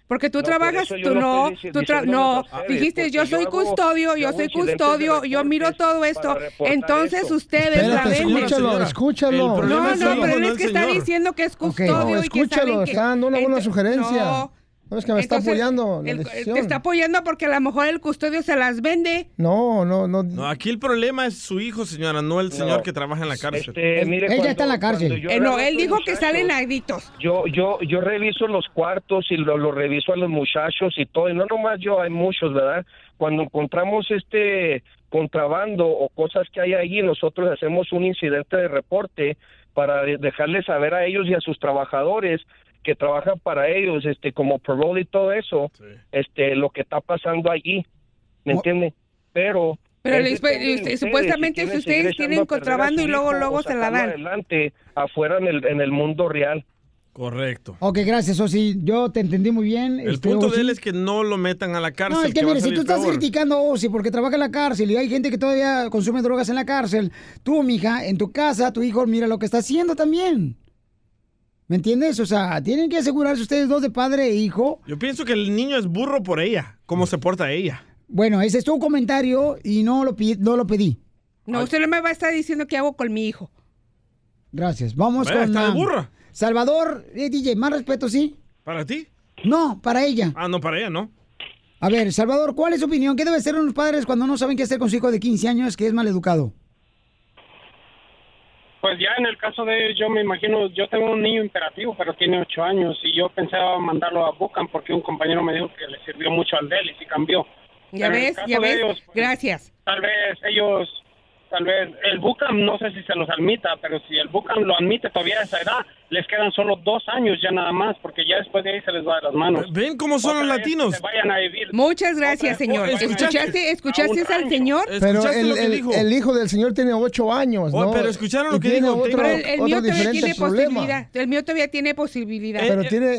Porque tú No, por trabajas, yo tú no no, tú tra- no, dijiste yo soy custodio, yo soy custodio, yo miro todo esto, entonces eso. ustedes la venden. escúchalo, escúchalo. No, no, pero él es que está diciendo que es custodio no, y que escúchalo, saben que- está dando una buena sugerencia. No, No, es que me está Entonces, apoyando la el- decisión. te está apoyando porque a lo mejor el custodio se las vende. No, no, no. No, aquí el problema es su hijo, señora, no el señor que trabaja en la cárcel. Este, mire, cuando- cuando yo Eh, no, él dijo que salen adictos. Yo, yo, yo reviso los cuartos y lo, lo reviso a los muchachos y todo, y no nomás yo, hay muchos, ¿verdad? Cuando encontramos este contrabando o cosas que hay ahí, nosotros hacemos un incidente de reporte para de- dejarles saber a ellos y a sus trabajadores que trabajan para ellos, este, como parole y todo eso, este, lo que está pasando allí, ¿me entiende? Pero Pero este, ustedes, supuestamente si ustedes tienen contrabando y luego- hijo luego se la dan. adelante afuera en el, en el mundo real. Correcto. Ok, gracias, Osi. Yo te entendí muy bien. El este, punto Osi. de él es que no lo metan a la cárcel. No, es que, mire, si tú estás peor. criticando a Osi porque trabaja en la cárcel y hay gente que todavía consume drogas en la cárcel, tú, mija, en tu casa, tu hijo, mira lo que está haciendo también. ¿Me entiendes? O sea, tienen que asegurarse ustedes dos de padre e hijo. Yo pienso que el niño es burro por ella, cómo se porta ella. Bueno, ese es tu comentario y no lo, pi- no lo pedí. No, usted no me va a estar diciendo qué hago con mi hijo. Gracias. Vamos Vaya, con... está de burra. Salvador, eh, DJ, más respeto, ¿sí? ¿Para ti? No, para ella. Ah, no, para ella, ¿no? A ver, Salvador, ¿cuál es su opinión? ¿Qué debe hacer unos padres cuando no saben qué hacer con su hijo de 15 años que es maleducado? Pues ya en el caso de ellos, yo me imagino, yo tengo un niño imperativo, pero tiene ocho años y yo pensaba mandarlo a Bucan porque un compañero me dijo que le sirvió mucho al de él y sí cambió. Ya Pero ves, ya ves. ellos, pues, Gracias. Tal vez ellos, tal vez el Bucan no sé si se los admita, pero si el Bucan lo admite todavía a esa edad, les quedan solo dos años ya nada más, porque ya después de ahí se les va de las manos. ¿Ven cómo son los Otra latinos? vayan a vivir. Muchas gracias, señor. ¿Escuchaste, escuchaste al señor? Pero el, el- el hijo del señor tiene ocho años, Oh, pero escucharon lo que tiene dijo, Otro, Pero el, el mío todavía diferente tiene problema. posibilidad. El mío todavía tiene posibilidad. Pero tiene,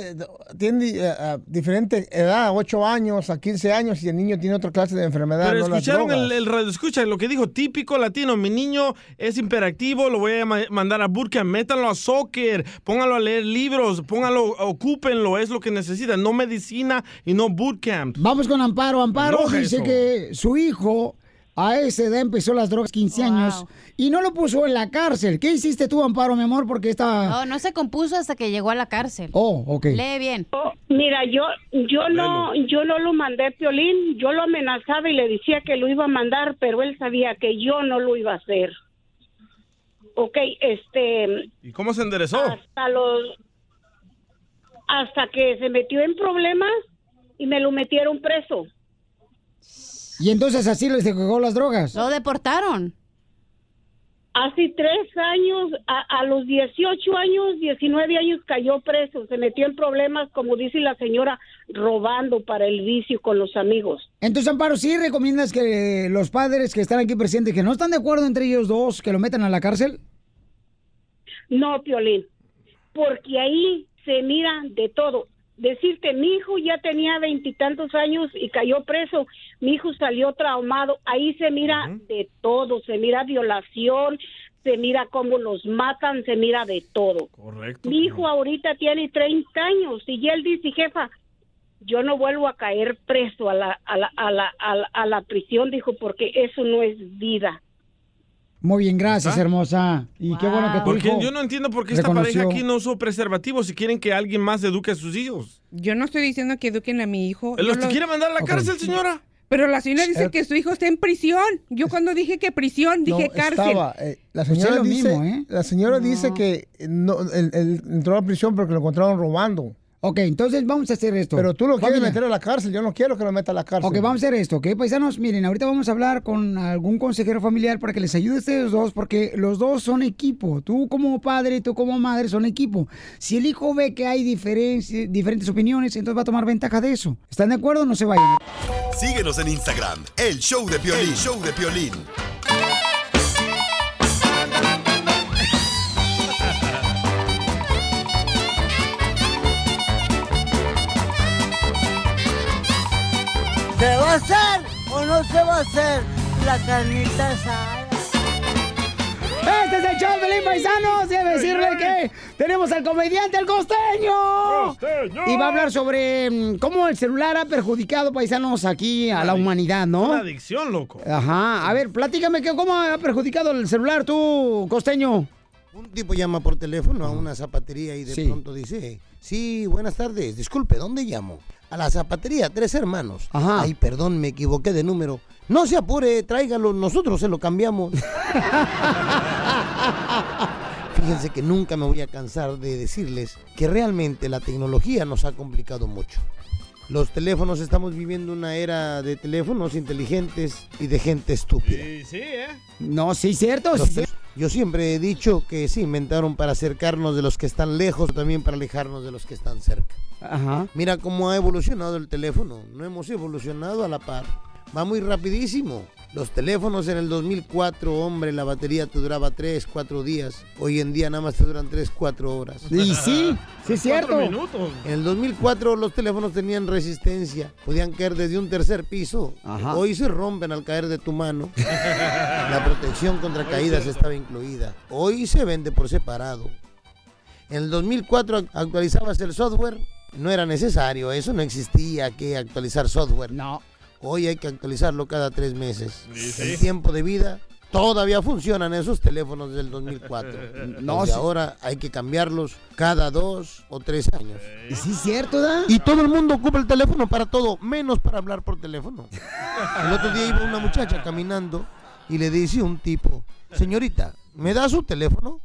tiene eh, eh, diferente edad, 8 años a 15 años, y el niño tiene otra clase de enfermedad. Pero no escucharon el, el radio, escucha lo que dijo, típico latino, mi niño es imperactivo, lo voy a ma- mandar a bootcamp, métanlo a soccer, póngalo a leer libros, póngalo, ocúpenlo, es lo que necesita, no medicina y no bootcamp. Vamos con Amparo. Amparo enoja dice eso. que su hijo a esa edad empezó las drogas 15 años y no lo puso en la cárcel. ¿Qué hiciste tú, Amparo, mi amor? Porque está... No, no se compuso hasta que llegó a la cárcel. Oh, ok. Lee bien. Mira, yo yo no yo no lo mandé Piolín, yo lo amenazaba y le decía que lo iba a mandar, pero él sabía que yo no lo iba a hacer. Ok, este, ¿Y cómo se enderezó? hasta los hasta que se metió en problemas y me lo metieron preso. Y entonces así les dejó las drogas. Lo deportaron. Hace tres años, a, a los 18 años, 19 años cayó preso, se metió en problemas, como dice la señora, robando para el vicio con los amigos. Entonces, Amparo, ¿sí recomiendas que los padres que están aquí presentes, que no están de acuerdo entre ellos dos, que lo metan a la cárcel? No, Piolín, porque ahí se mira de todo. Decirte, mi hijo ya tenía veintitantos años y cayó preso, mi hijo salió traumado, ahí se mira de todo, se mira violación, se mira cómo los matan, se mira de todo. Correcto. Mi hijo ahorita tiene 30 años y él dice, jefa, yo no vuelvo a caer preso a la, a la, a la, a la, a la prisión, dijo, porque eso no es vida. Muy bien, gracias, ¿Está? hermosa. Y qué bueno que tu Porque hijo yo no entiendo por qué esta pareja aquí no usó preservativos si quieren que alguien más eduque a sus hijos. Yo no estoy diciendo que eduquen a mi hijo. ¿Los quiere mandar a la cárcel, señora? Pero la señora dice Eh, que su hijo está en prisión. Yo cuando dije que prisión, dije No, cárcel. estaba, eh, la señora es lo dice, mismo, ¿eh? la señora dice que no, él, él entró a la prisión porque lo encontraron robando. Ok, entonces vamos a hacer esto. Pero tú lo quieres Familia. meter a la cárcel, yo no quiero que lo meta a la cárcel. Ok, vamos a hacer esto, ¿ok? Paisanos, miren, ahorita vamos a hablar con algún consejero familiar para que les ayude a ustedes dos, porque los dos son equipo. Tú como padre y tú como madre son equipo. Si el hijo ve que hay diferentes opiniones, entonces va a tomar ventaja de eso. ¿Están de acuerdo? No se vayan. Síguenos en Instagram, el show de Piolín. El show de Piolín. ¿Se va a hacer o no se va a hacer la carnita asada? Este es el show Pelín Paisanos. Debe decirle que tenemos al comediante, el costeño. Y va a hablar sobre mm, cómo el celular ha perjudicado, paisanos, aquí a la humanidad, ¿no? Una adicción, loco. Ajá. A ver, platícame cómo ha perjudicado el celular tú, costeño. Un tipo llama por teléfono a una zapatería y de Sí. pronto dice, sí, buenas tardes, disculpe, ¿dónde llamo? A la zapatería, tres hermanos. Ay, perdón, me equivoqué de número. No se apure, tráigalo, nosotros se lo cambiamos. Fíjense que nunca me voy a cansar de decirles que realmente la tecnología nos ha complicado mucho. Los teléfonos, estamos viviendo una era de teléfonos inteligentes y de gente estúpida. Sí, sí, ¿eh? No, sí, cierto. Los sí, tel- Yo siempre he dicho que se inventaron para acercarnos de los que están lejos, también para alejarnos de los que están cerca. Ajá. Mira cómo ha evolucionado el teléfono. No hemos evolucionado a la par. Va muy rapidísimo. Los teléfonos en el 2004, hombre, la batería te duraba 3, 4 días. Hoy en día nada más te duran 3, 4 horas. Y sí, sí es cierto. En el 2004 los teléfonos tenían resistencia. Podían caer desde un tercer piso. Ajá. Hoy se rompen al caer de tu mano. La protección contra caídas estaba incluida. Hoy se vende por separado. En el 2004 ac- actualizabas el software. No era necesario, eso no existía que actualizar software. No. Hoy hay que actualizarlo cada tres meses. El tiempo de vida todavía funcionan esos teléfonos del 2004. No, sí. ahora hay que cambiarlos cada dos o tres años. Y sí es cierto, ¿da? Y todo el mundo ocupa el teléfono para todo, menos para hablar por teléfono. El otro día iba una muchacha caminando y le dice un tipo, señorita, ¿me da su teléfono?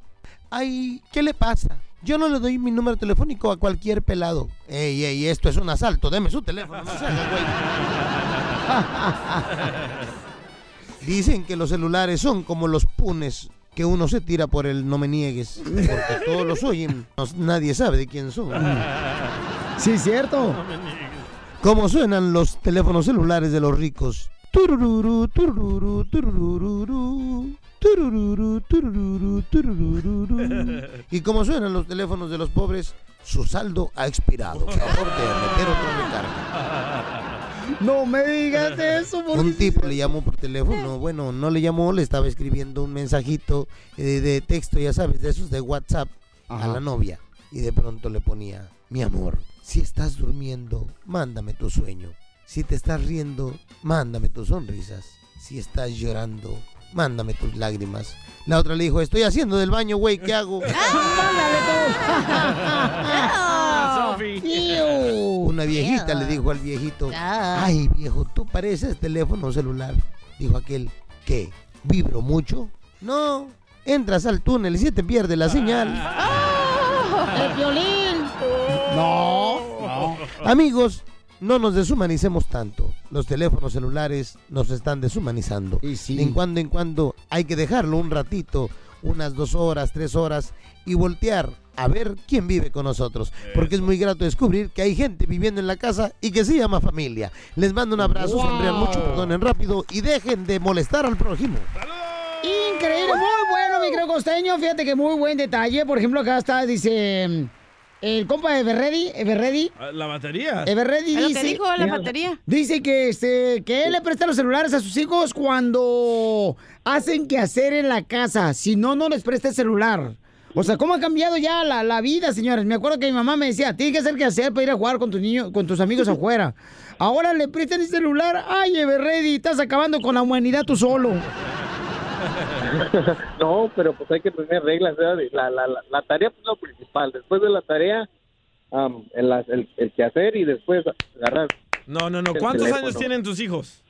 Ay, ¿qué le pasa? Yo no le doy mi número telefónico a cualquier pelado. Ey, ey, esto es un asalto, deme su teléfono, no se haga, güey. Dicen que los celulares son como los punes que uno se tira por el no me niegues, porque todos los oyen, no- nadie sabe de quién son. Sí, es cierto. ¿Cómo suenan los teléfonos celulares de los ricos? Turururu, turururu, turururu, turururu, turururu, turururu. ¿Y cómo suenan los teléfonos de los pobres? Su saldo ha expirado. Por favor, de meter otra recarga. No me digas eso, Un tipo le llamó por teléfono. Bueno, no le llamó, le estaba escribiendo un mensajito eh, de texto, ya sabes, de esos de WhatsApp a la novia. Y de pronto le ponía, mi amor, si estás durmiendo, mándame tu sueño. Si te estás riendo, mándame tus sonrisas. Si estás llorando, mándame tus lágrimas. La otra le dijo, estoy haciendo del baño, güey, ¿qué hago? Una viejita le dijo al viejito, ay viejo, tú pareces teléfono celular. Dijo aquel, ¿qué? ¿Vibro mucho? No, entras al túnel y se te pierde la señal. ¡El violín! No, no. Amigos, no nos deshumanicemos tanto. Los teléfonos celulares nos están deshumanizando. En cuando en cuando hay que dejarlo un ratito, unas dos horas, tres horas, y voltear a ver quién vive con nosotros. Porque es muy grato descubrir que hay gente viviendo en la casa y que se llama familia. Les mando un abrazo, Wow. sonrían mucho, perdonen rápido y dejen de molestar al prójimo. Increíble, muy bueno, mi creo costeño. Fíjate que muy buen detalle. Por ejemplo, acá está, dice el compa de Everready, Everready. Ah, La batería. Everready Es lo dice. que dijo la batería. Dice que este que él le presta los celulares a sus hijos cuando hacen que hacer en la casa. Si no, no les presta el celular. O sea, ¿cómo ha cambiado ya la, la vida, señores? Me acuerdo que mi mamá me decía, tienes que hacer que hacer para ir a jugar con tus niños, con tus amigos afuera. Ahora le prestan el celular. Ay, Everready, estás acabando con la humanidad tú solo. no, pero pues hay que tener reglas. La, la, la, la tarea pues, es lo principal. Después de la tarea, el, el, el quehacer y después agarrar. No, no, no. ¿Cuántos teléfono. años tienen tus hijos?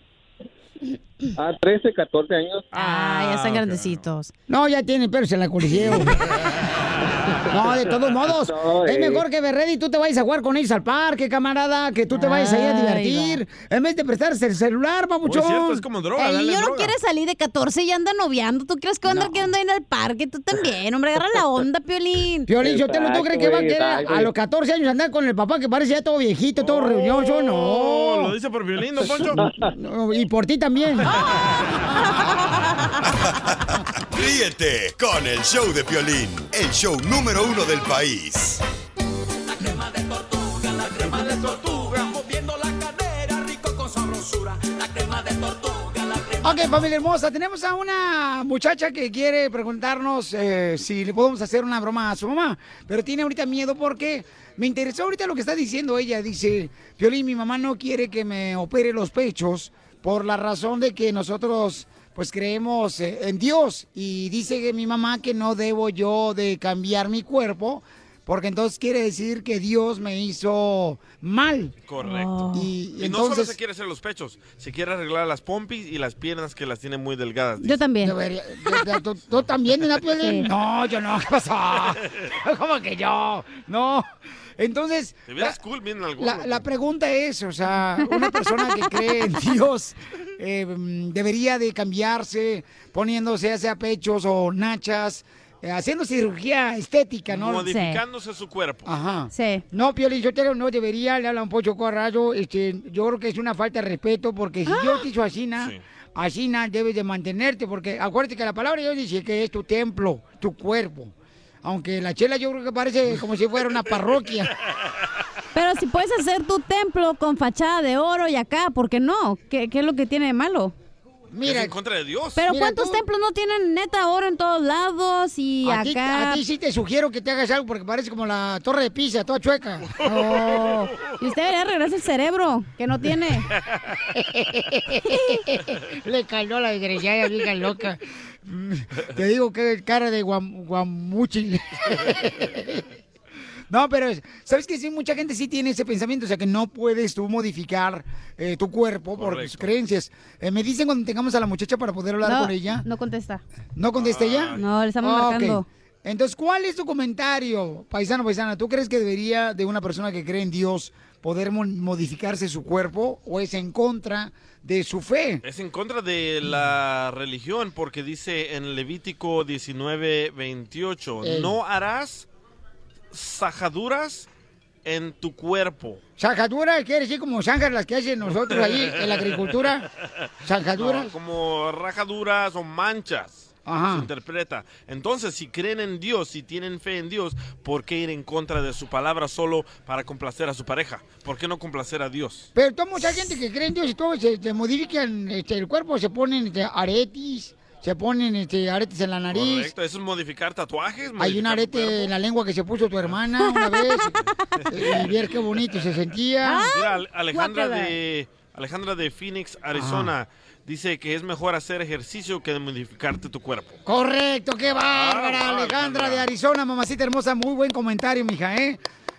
Ah, 13, 14 años. Ah, ya están grandecitos. No, ya tiene perros en la coliseo. No, de todos modos, No, es mejor que Berredi tú te vayas a jugar con ellos al parque, camarada, que tú te vayas ahí a Ay, divertir, en vez de prestarse el celular, babuchón. El niño no quiere salir de 14 y anda noviando. ¿Tú crees que va a andar quedando ahí en el parque? Tú también, hombre, agarra la onda, Piolín. Piolín, yo te lo tú crees que va a querer exacto. a los 14 años andar con el papá que parece ya todo viejito, todo reunioso, no. Oh, ¿Lo dice por violín, don Poncho? No, y por ti también. Ríete con el show de Piolín, el show número uno del país. crema de tortuga, moviendo la cadera, rico con sabrosura. La crema de tortuga, la crema Ok, familia hermosa, tenemos a una muchacha que quiere preguntarnos eh, si le podemos hacer una broma a su mamá, pero tiene ahorita miedo porque me interesó ahorita lo que está diciendo ella. Dice, Piolín, mi mamá no quiere que me opere los pechos por la razón de que nosotros pues creemos eh, en Dios y dice que mi mamá que no debo yo de cambiar mi cuerpo porque entonces quiere decir que Dios me hizo mal. Correcto. Y, Y, no solo entonces... se quiere hacer los pechos, se quiere arreglar las pompis y las piernas que las tiene muy delgadas. Yo también. Debería- de- de- ¿Tú, tú también. Sí. No, yo no, ¿qué pasó? ¿Cómo que yo? No. Entonces, Te vieras cool bien algo. la, la pregunta es, o sea, una persona que cree en Dios eh, debería de cambiarse poniéndose ya sea pechos o nachas, eh, haciendo cirugía estética, ¿no? Modificándose su cuerpo. Ajá. Sí. No, Piolín, yo te no debería, le habla un pocho corrallo, este, yo creo que es una falta de respeto, porque si yo te hizo así, na, así na, debes de mantenerte, porque acuérdate que la palabra de Dios dice que es tu templo, tu cuerpo. Aunque la chela yo creo que parece como si fuera una parroquia. Pero si puedes hacer tu templo con fachada de oro y acá, ¿por qué no? ¿Qué, qué es lo que tiene de malo? es en contra de Dios. Pero ¿cuántos templos no tienen neta oro en todos lados y A ti, acá? a ti sí te sugiero que te hagas algo porque parece como la torre de Pisa, toda chueca. Oh, Y usted debería regresar el cerebro, que no tiene. Le cayó la desgraciada vieja loca. Te digo que cara de guam, guamuchi. No, pero sabes que sí, mucha gente sí tiene ese pensamiento, o sea que no puedes tú modificar eh, tu cuerpo por tus creencias. Eh, me dicen cuando tengamos a la muchacha para poder hablar No, con ella. no contesta. ¿No contesta ella? No, le estamos ok. marcando. Entonces, ¿cuál es tu comentario, paisano, paisana? ¿Tú crees que debería de una persona que cree en Dios poder mo- modificarse su cuerpo o es en contra de su fe? Es en contra de la religión porque dice en Levítico 19, 28, Ey. no harás sajaduras en tu cuerpo. ¿Sajadura quiere decir como zanjas las que hacen nosotros ahí en la agricultura? ¿Zanjaduras? No, como rajaduras o manchas. Ajá. Se interpreta. Entonces, si creen en Dios, si tienen fe en Dios, ¿por qué ir en contra de su palabra solo para complacer a su pareja? ¿Por qué no complacer a Dios? Pero toda mucha gente que cree en Dios y todo se, se modifican este, el cuerpo, se ponen este, aretes, se ponen este, aretes en la nariz. Correcto, eso es modificar tatuajes. Hay un modificar arete en la lengua que se puso tu hermana una vez. eh, y ver qué bonito se sentía. Mira, Ale- Alejandra de, Alejandra de Phoenix, Arizona, dice que es mejor hacer ejercicio que modificarte tu cuerpo. Correcto, qué bárbara, Ah, Alejandra Alejandra. de Arizona, mamacita hermosa, muy buen comentario, mija, ¿eh?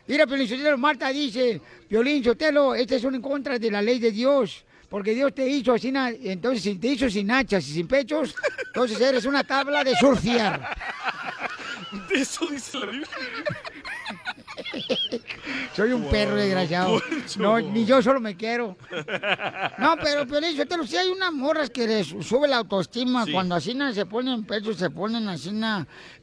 Mira, Piolín Sotelo, Marta dice, Piolín Sotelo, este es un en contra de la ley de Dios, porque Dios te hizo así, entonces si te hizo sin hachas y sin pechos, entonces eres una tabla de surfear. Eso dice la Biblia. Soy un perro desgraciado. No, ni yo solo me quiero. No, pero Piolín Sotelo, sí hay unas morras que les sube la autoestima Sí. cuando así se ponen pechos, se ponen así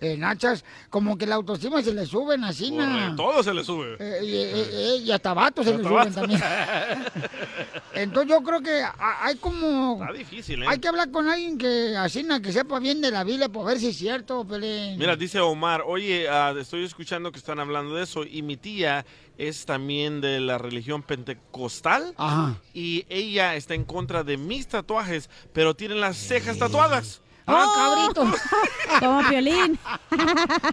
en hachas, como que la autoestima se le suben así Todo se le sube. Eh, y, eh, eh, y hasta vatos se le suben también. Entonces yo creo que ha- hay como... Está difícil, ¿eh? Hay que hablar con alguien que así que sepa bien de la Biblia para ver si es cierto, Pelín. Mira, dice Omar, oye, ah, estoy escuchando que están hablando de eso y mi tía es también de la religión pentecostal Ajá. y ella está en contra de mis tatuajes, pero tiene las cejas tatuadas. ¡Ah, cabrito! Como Piolín.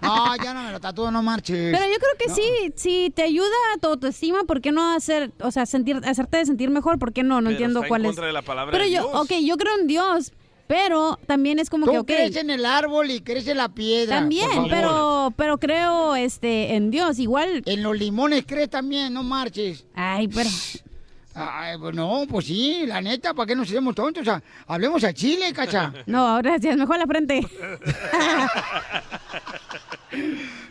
No, ya no me lo tatúo, no marches. Pero yo creo que sí, si te ayuda a tu autoestima, ¿por qué no hacer, o sea, sentir, hacerte sentir mejor? ¿Por qué no? No Pero entiendo está en cuál es. contra de la palabra Pero de yo, Dios. ok, yo creo en Dios, pero también es como Tú que, ok. crees en el árbol y crees en la piedra. También, pero, pero creo este en Dios, igual. En los limones crees también, no marches. Ay, pero. Ay, pues no, pues sí, la neta, ¿para qué nos hacemos tontos? O sea, hablemos a Chile, cacha. No, gracias, mejor la frente.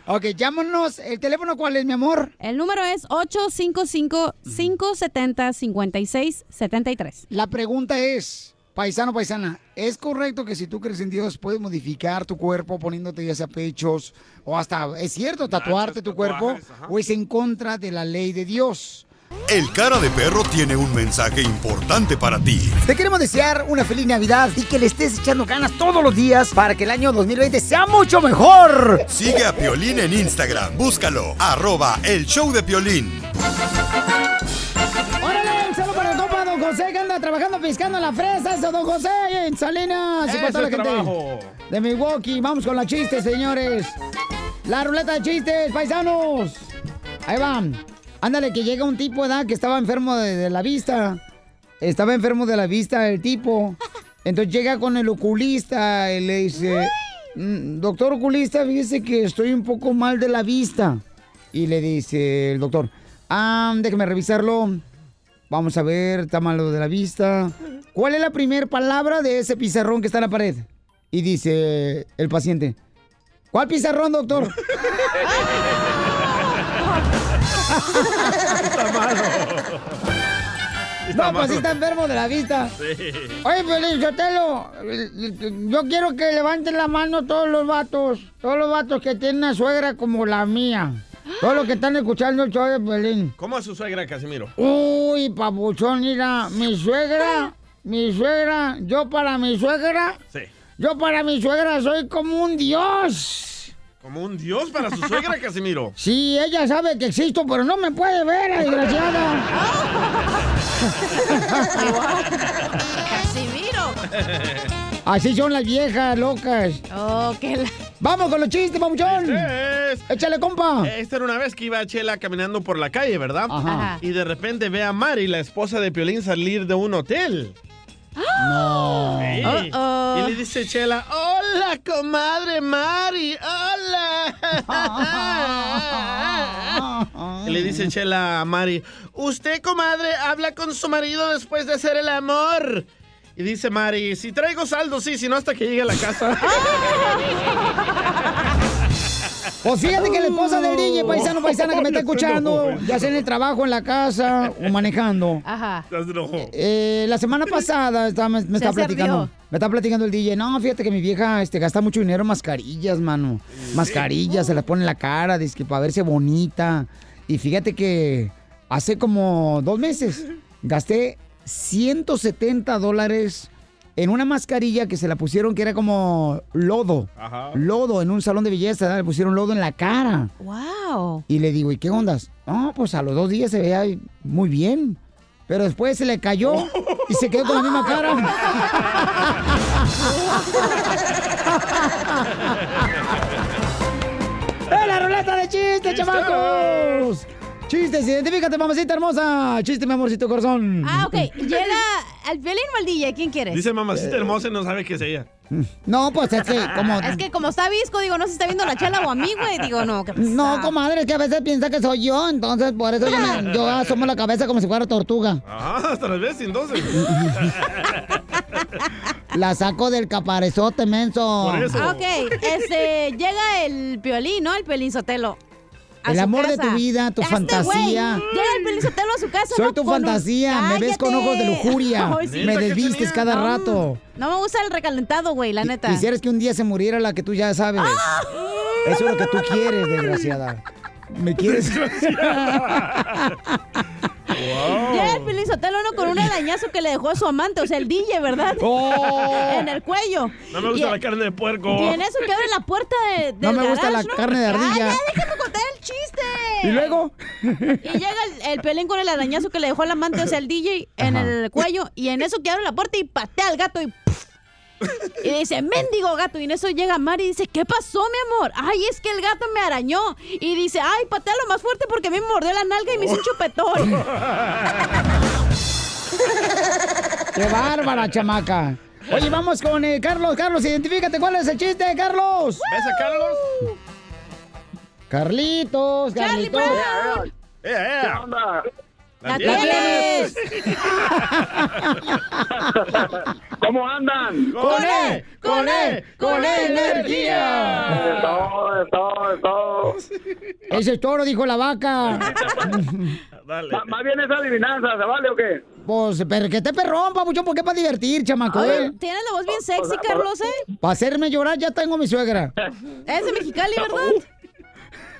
Ok, llámanos. ¿El teléfono cuál es, mi amor? El número es 855-570-5673. La pregunta es, paisano, paisana, ¿es correcto que si tú crees en Dios puedes modificar tu cuerpo poniéndote ya sea pechos o hasta, es cierto, tatuarte tu cuerpo o es en contra de la ley de Dios? El cara de perro tiene un mensaje importante para ti. Te queremos desear una feliz Navidad y que le estés echando ganas todos los días para que el año 2020 sea mucho mejor. Sigue a Piolín en Instagram, búscalo, arroba el show de Piolín. José que anda trabajando piscando la fresa. Eso, Don José, en Salinas. y para Ese toda la gente trabajo. de Milwaukee. Vamos con la chistes, señores. La ruleta de chistes, paisanos. Ahí van. Ándale, que llega un tipo, ¿verdad? Que estaba enfermo de, de la vista. Estaba enfermo de la vista el tipo. Entonces llega con el oculista y le dice, "Mm, doctor oculista, fíjese que estoy un poco mal de la vista. Y le dice el doctor, ah, déjeme revisarlo. Vamos a ver, está malo de la vista. ¿Cuál es la primera palabra de ese pizarrón que está en la pared? Y dice el paciente, ¿cuál pizarrón, doctor? Está malo. No, pues sí está enfermo de la vista. Sí. Oye, Pelín Sotelo, yo quiero que levanten la mano todos los vatos, todos los vatos que tienen una suegra como la mía. Todos los que están escuchando el show de Pelín. ¿Cómo es su suegra, Casimiro? Uy, papuchón, mira, mi suegra, mi suegra, yo para mi suegra, Sí. yo para mi suegra soy como un dios. Como un dios para su suegra, Casimiro. Sí, ella sabe que existo, pero no me puede ver, la desgraciada. Casimiro. Así son las viejas locas. Oh, qué la... Vamos con los chistes, papuchón. Échale, compa. Esta era una vez que iba Chela caminando por la calle, ¿verdad? Ajá. Y de repente ve a Mari, la esposa de Piolín, salir de un hotel. No. Sí. Y le dice Chela, hola, comadre Mari, hola. y le dice Chela a Mari, usted, comadre, habla con su marido después de hacer el amor. Y dice Mari, si traigo saldo, sí, si no hasta que llegue a la casa. Pues fíjate que la esposa del DJ, paisano, paisana que me está escuchando, ya sea en el trabajo, en la casa o manejando. Ajá. Eh, la semana pasada estaba- me, me está platicando. ardió. Me está platicando el DJ. No, fíjate que mi vieja este, gasta mucho dinero en mascarillas, mano. Mascarillas, se las pone en la cara, dice que para verse bonita. Y fíjate que hace como dos meses gasté 170 dólares en una mascarilla que se la pusieron que era como lodo. Ajá. Lodo en un salón de belleza, ¿verdad? le pusieron lodo en la cara. Wow. Y le digo, ¿y qué ondas? No, pues a los dos días se veía muy bien. Pero después se le cayó y se quedó con la misma cara. ¡Eh, la ruleta de chistes, chamacos! Chistes, identifícate, mamacita hermosa. Chiste, mi amorcito corazón. Ah, ok. Llega al violín o al DJ, ¿quién quieres? Dice mamacita hermosa y no sabe qué es ella. No, pues es que como... Es que como está visco, digo, no si está viendo la chela o a mí, güey. Digo, no, ¿qué pasa? No, comadre, es que a veces piensa que soy yo, entonces por eso yo, me- yo asomo la cabeza como si fuera tortuga. Ah, hasta las veces entonces. La saco del caparezote, menso. Ah, Ok, este, llega el piolín, ¿no? El piolín sotelo. A El su amor de tu vida, tu Este fantasía. güey, Llega el piolín sotelo a su casa. Soy ¿no? tu un- fantasía, me ves con ojos de lujuria, sí. me desvistes cada rato. No me gusta el recalentado, güey, la neta. Quisieras que un día se muriera la que tú ya sabes. Ah. Eso es lo que tú quieres, desgraciada. ¿Me quieres? Llega el Piolín Sotelo, ¿no? Con un arañazo que le dejó a su amante, o sea, el DJ, ¿verdad? Oh. en el cuello. No me gusta Y- la carne de puerco. Y en eso que abre la puerta de, del No me gusta la carne de ardilla. Ah, ya, déjame el. ¿Y luego? Y llega el, el pelín con el arañazo que le dejó al amante, o sea, el DJ, en Ajá. el cuello. Y en eso que abre la puerta y patea al gato y... ¡puf! Y dice, mendigo gato. Y en eso llega Mari y dice, ¿qué pasó, mi amor? Ay, es que el gato me arañó. Y dice, ay, patealo más fuerte porque a mí me mordió la nalga y me hizo un chupetón. ¡Qué bárbara, chamaca! Oye, vamos con eh, Carlos. Carlos, identifícate. ¿Cuál es el chiste, Carlos? ¿Ves a Carlos? Carlitos, Charlie Carlitos. Brown. ¡Eh, eh! ¿Qué onda? ¡La tienes. tienes! ¿Cómo andan? ¡Con él! ¡Con él! ¡Con energía! Todo, todo, todo. Ese es toro, dijo la vaca. Dale. Ma- Más bien esa adivinanza, ¿se vale o qué? Pues, pero que te perrón, papuchón, ¿por qué para divertir, chamaco? Eh? Tienes la voz bien sexy, Carlos, ¿eh? Para hacerme llorar ya tengo mi suegra. Es de Mexicali, ¿verdad?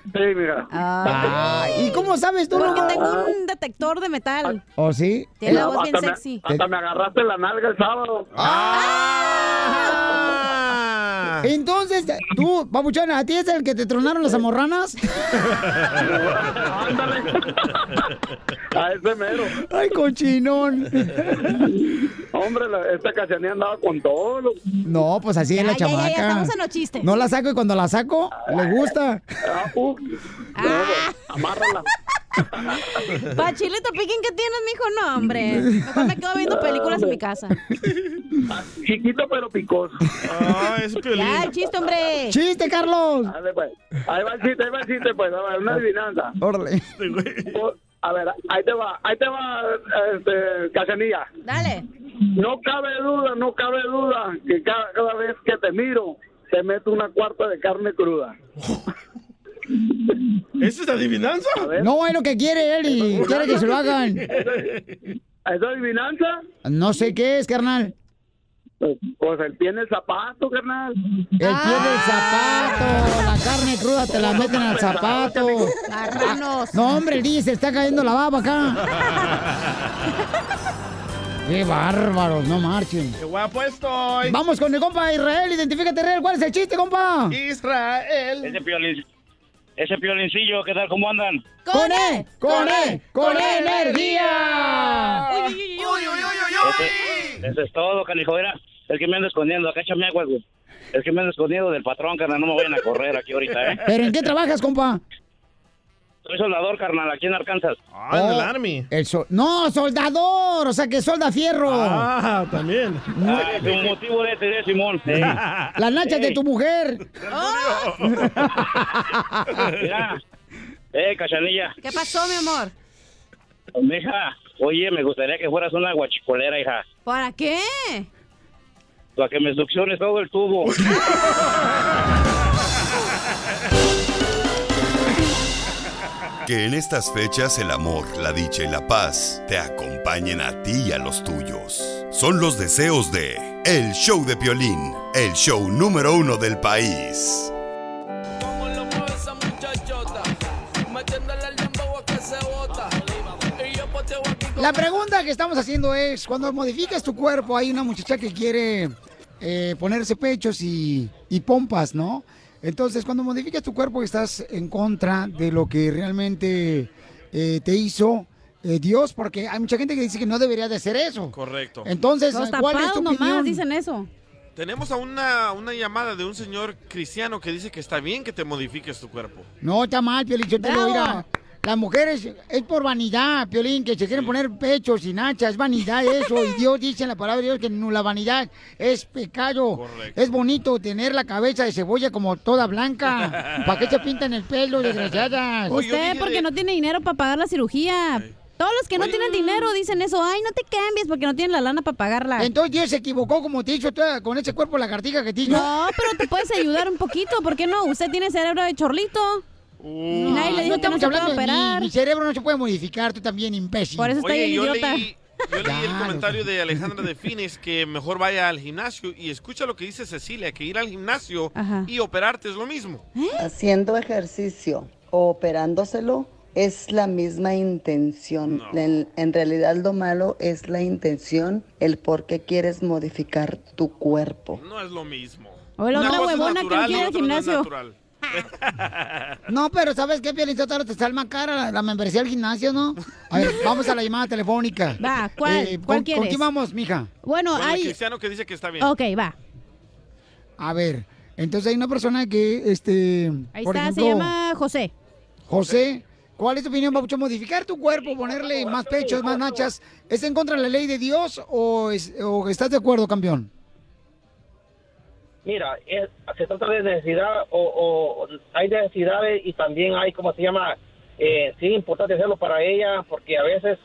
Sí, mira. Ah, ¿Y cómo sabes tú, Porque tengo un detector de metal. ¿Oh, sí? Tiene la voz bien Hasta me- sexy. Hasta me agarraste la nalga el sábado. Ah. Entonces, tú, papuchón, ¿a ti es el que te tronaron las amorranas? Ándale. A ese mero. Ay, cochinón. Hombre, la- esta cachanía andaba con todo. No, pues así es la Ya, ya, ya, chamaca. ya, estamos en los chistes. No la saco y cuando la saco, le gusta. Ah, uh, Amárrala. Pachilito Piquín, ¿qué tienes, mijo? No, hombre. Mejor me quedo viendo películas en mi casa. Chiquito pero picoso. Ah, es Ya, el chiste, hombre. ¡Chiste, Carlos! Ver, pues. Ahí va el chiste, ahí va el chiste, pues. A ver, una adivinanza. Órale. O- A ver, ahí te va, ahí te va, este, Cachanilla. Dale. No cabe duda, no cabe duda que cada, cada vez que te miro, te meto una cuarta de carne cruda. ¿Esa es adivinanza? No, es lo que quiere él y quiere que se lo hagan. ¿Es adivinanza? No sé qué es, carnal. Pues, pues el pie en el zapato, carnal. El pie del zapato, la carne cruda te la meten al zapato. Marranos. No, hombre, el DJ se está cayendo la baba acá. Qué bárbaros, no marchen. ¡Qué guapo estoy! Vamos con el compa Israel, identifícate, Israel. ¿Cuál es el chiste, compa? Israel. Ese, piolín, ese piolincillo, ¿qué tal? ¿Cómo andan? ¡Con E! ¡Con E! ¡Con E energía! Ese, eso es todo, canijo. Era el que me anda escondiendo. Acá échame agua, güey. El que me anda escondiendo del patrón, carnal. No me vayan a correr aquí ahorita, ¿eh? ¿Pero en qué trabajas, compa? Soy soldador, carnal, aquí en Arkansas. Ah, en el Army. El sol- no, soldador, o sea que solda fierro. Ah, también. Ah, es un motivo de este, Simón. Ey. Las nachas de tu mujer. Mira. Eh, cachanilla. ¿Qué pasó, mi amor? Mija, oye, me gustaría que fueras una guachicolera, hija. ¿Para qué? Para que me succiones todo el tubo. Que en estas fechas el amor, la dicha y la paz te acompañen a ti y a los tuyos. Son los deseos de El Show de Piolín, el show número uno del país. La pregunta que estamos haciendo es, cuando modificas tu cuerpo, hay una muchacha que quiere eh, ponerse pechos y, y pompas, ¿no? Entonces, cuando modificas tu cuerpo, estás en contra de lo que realmente eh, te hizo eh, Dios, porque hay mucha gente que dice que no debería de hacer eso. Correcto. Entonces, Los ¿cuál es tu nomás opinión? dicen eso. Tenemos a una, una llamada de un señor cristiano que dice que está bien que te modifiques tu cuerpo. No, está mal, Piolín, yo te lo Bravo. mira. Las mujeres es por vanidad, Piolín, que se quieren poner pechos y nachas, es vanidad eso. Y Dios dice en la palabra de Dios que no, la vanidad es pecado. Correcto. Es bonito tener la cabeza de cebolla como toda blanca. ¿Para qué se pintan el pelo, desgraciadas? Usted porque no tiene dinero para pagar la cirugía. Todos los que no tienen dinero dicen eso. Ay, no te cambies porque no tienen la lana para pagarla. Entonces Dios se equivocó como te hizo con ese cuerpo lagartija que te hizo. No, pero te puedes ayudar un poquito. ¿Por qué no? Usted tiene cerebro de chorlito. No, Nadie le dijo no que no se puede hablando de mí. operar. Mi cerebro no se puede modificar, tú también, imbécil. Por eso está Oye, bien yo idiota. leí, yo leí el comentario de Alejandra de Fines que mejor vaya al gimnasio y escucha lo que dice Cecilia, que ir al gimnasio y operarte es lo mismo. Haciendo ejercicio o operándoselo es la misma intención. En, en realidad lo malo es la intención, el por qué quieres modificar tu cuerpo. No es lo mismo. O la otra huevona que no y quiere al no gimnasio. No, pero ¿sabes qué, Piolín Sotelo? Te sale más cara la, la membresía al gimnasio, ¿no? A ver, vamos a la llamada telefónica. Va, ¿cuál? Eh, ¿Cuál ¿con, quieres? ¿Con quién vamos, mija? Bueno, Bueno, el hay... cristiano que dice que está bien. Ok, va. A ver, entonces hay una persona que, este... Ahí por está, se ejemplo, llama José. José, ¿cuál es tu opinión, Papucho? ¿Modificar tu cuerpo, ponerle más pechos, más nachas, es en contra de la ley de Dios o, es- o estás de acuerdo, campeón? Mira, se trata de necesidad o, o hay necesidades y también hay, ¿cómo se llama? Eh, sí, importante hacerlo para ella porque a veces,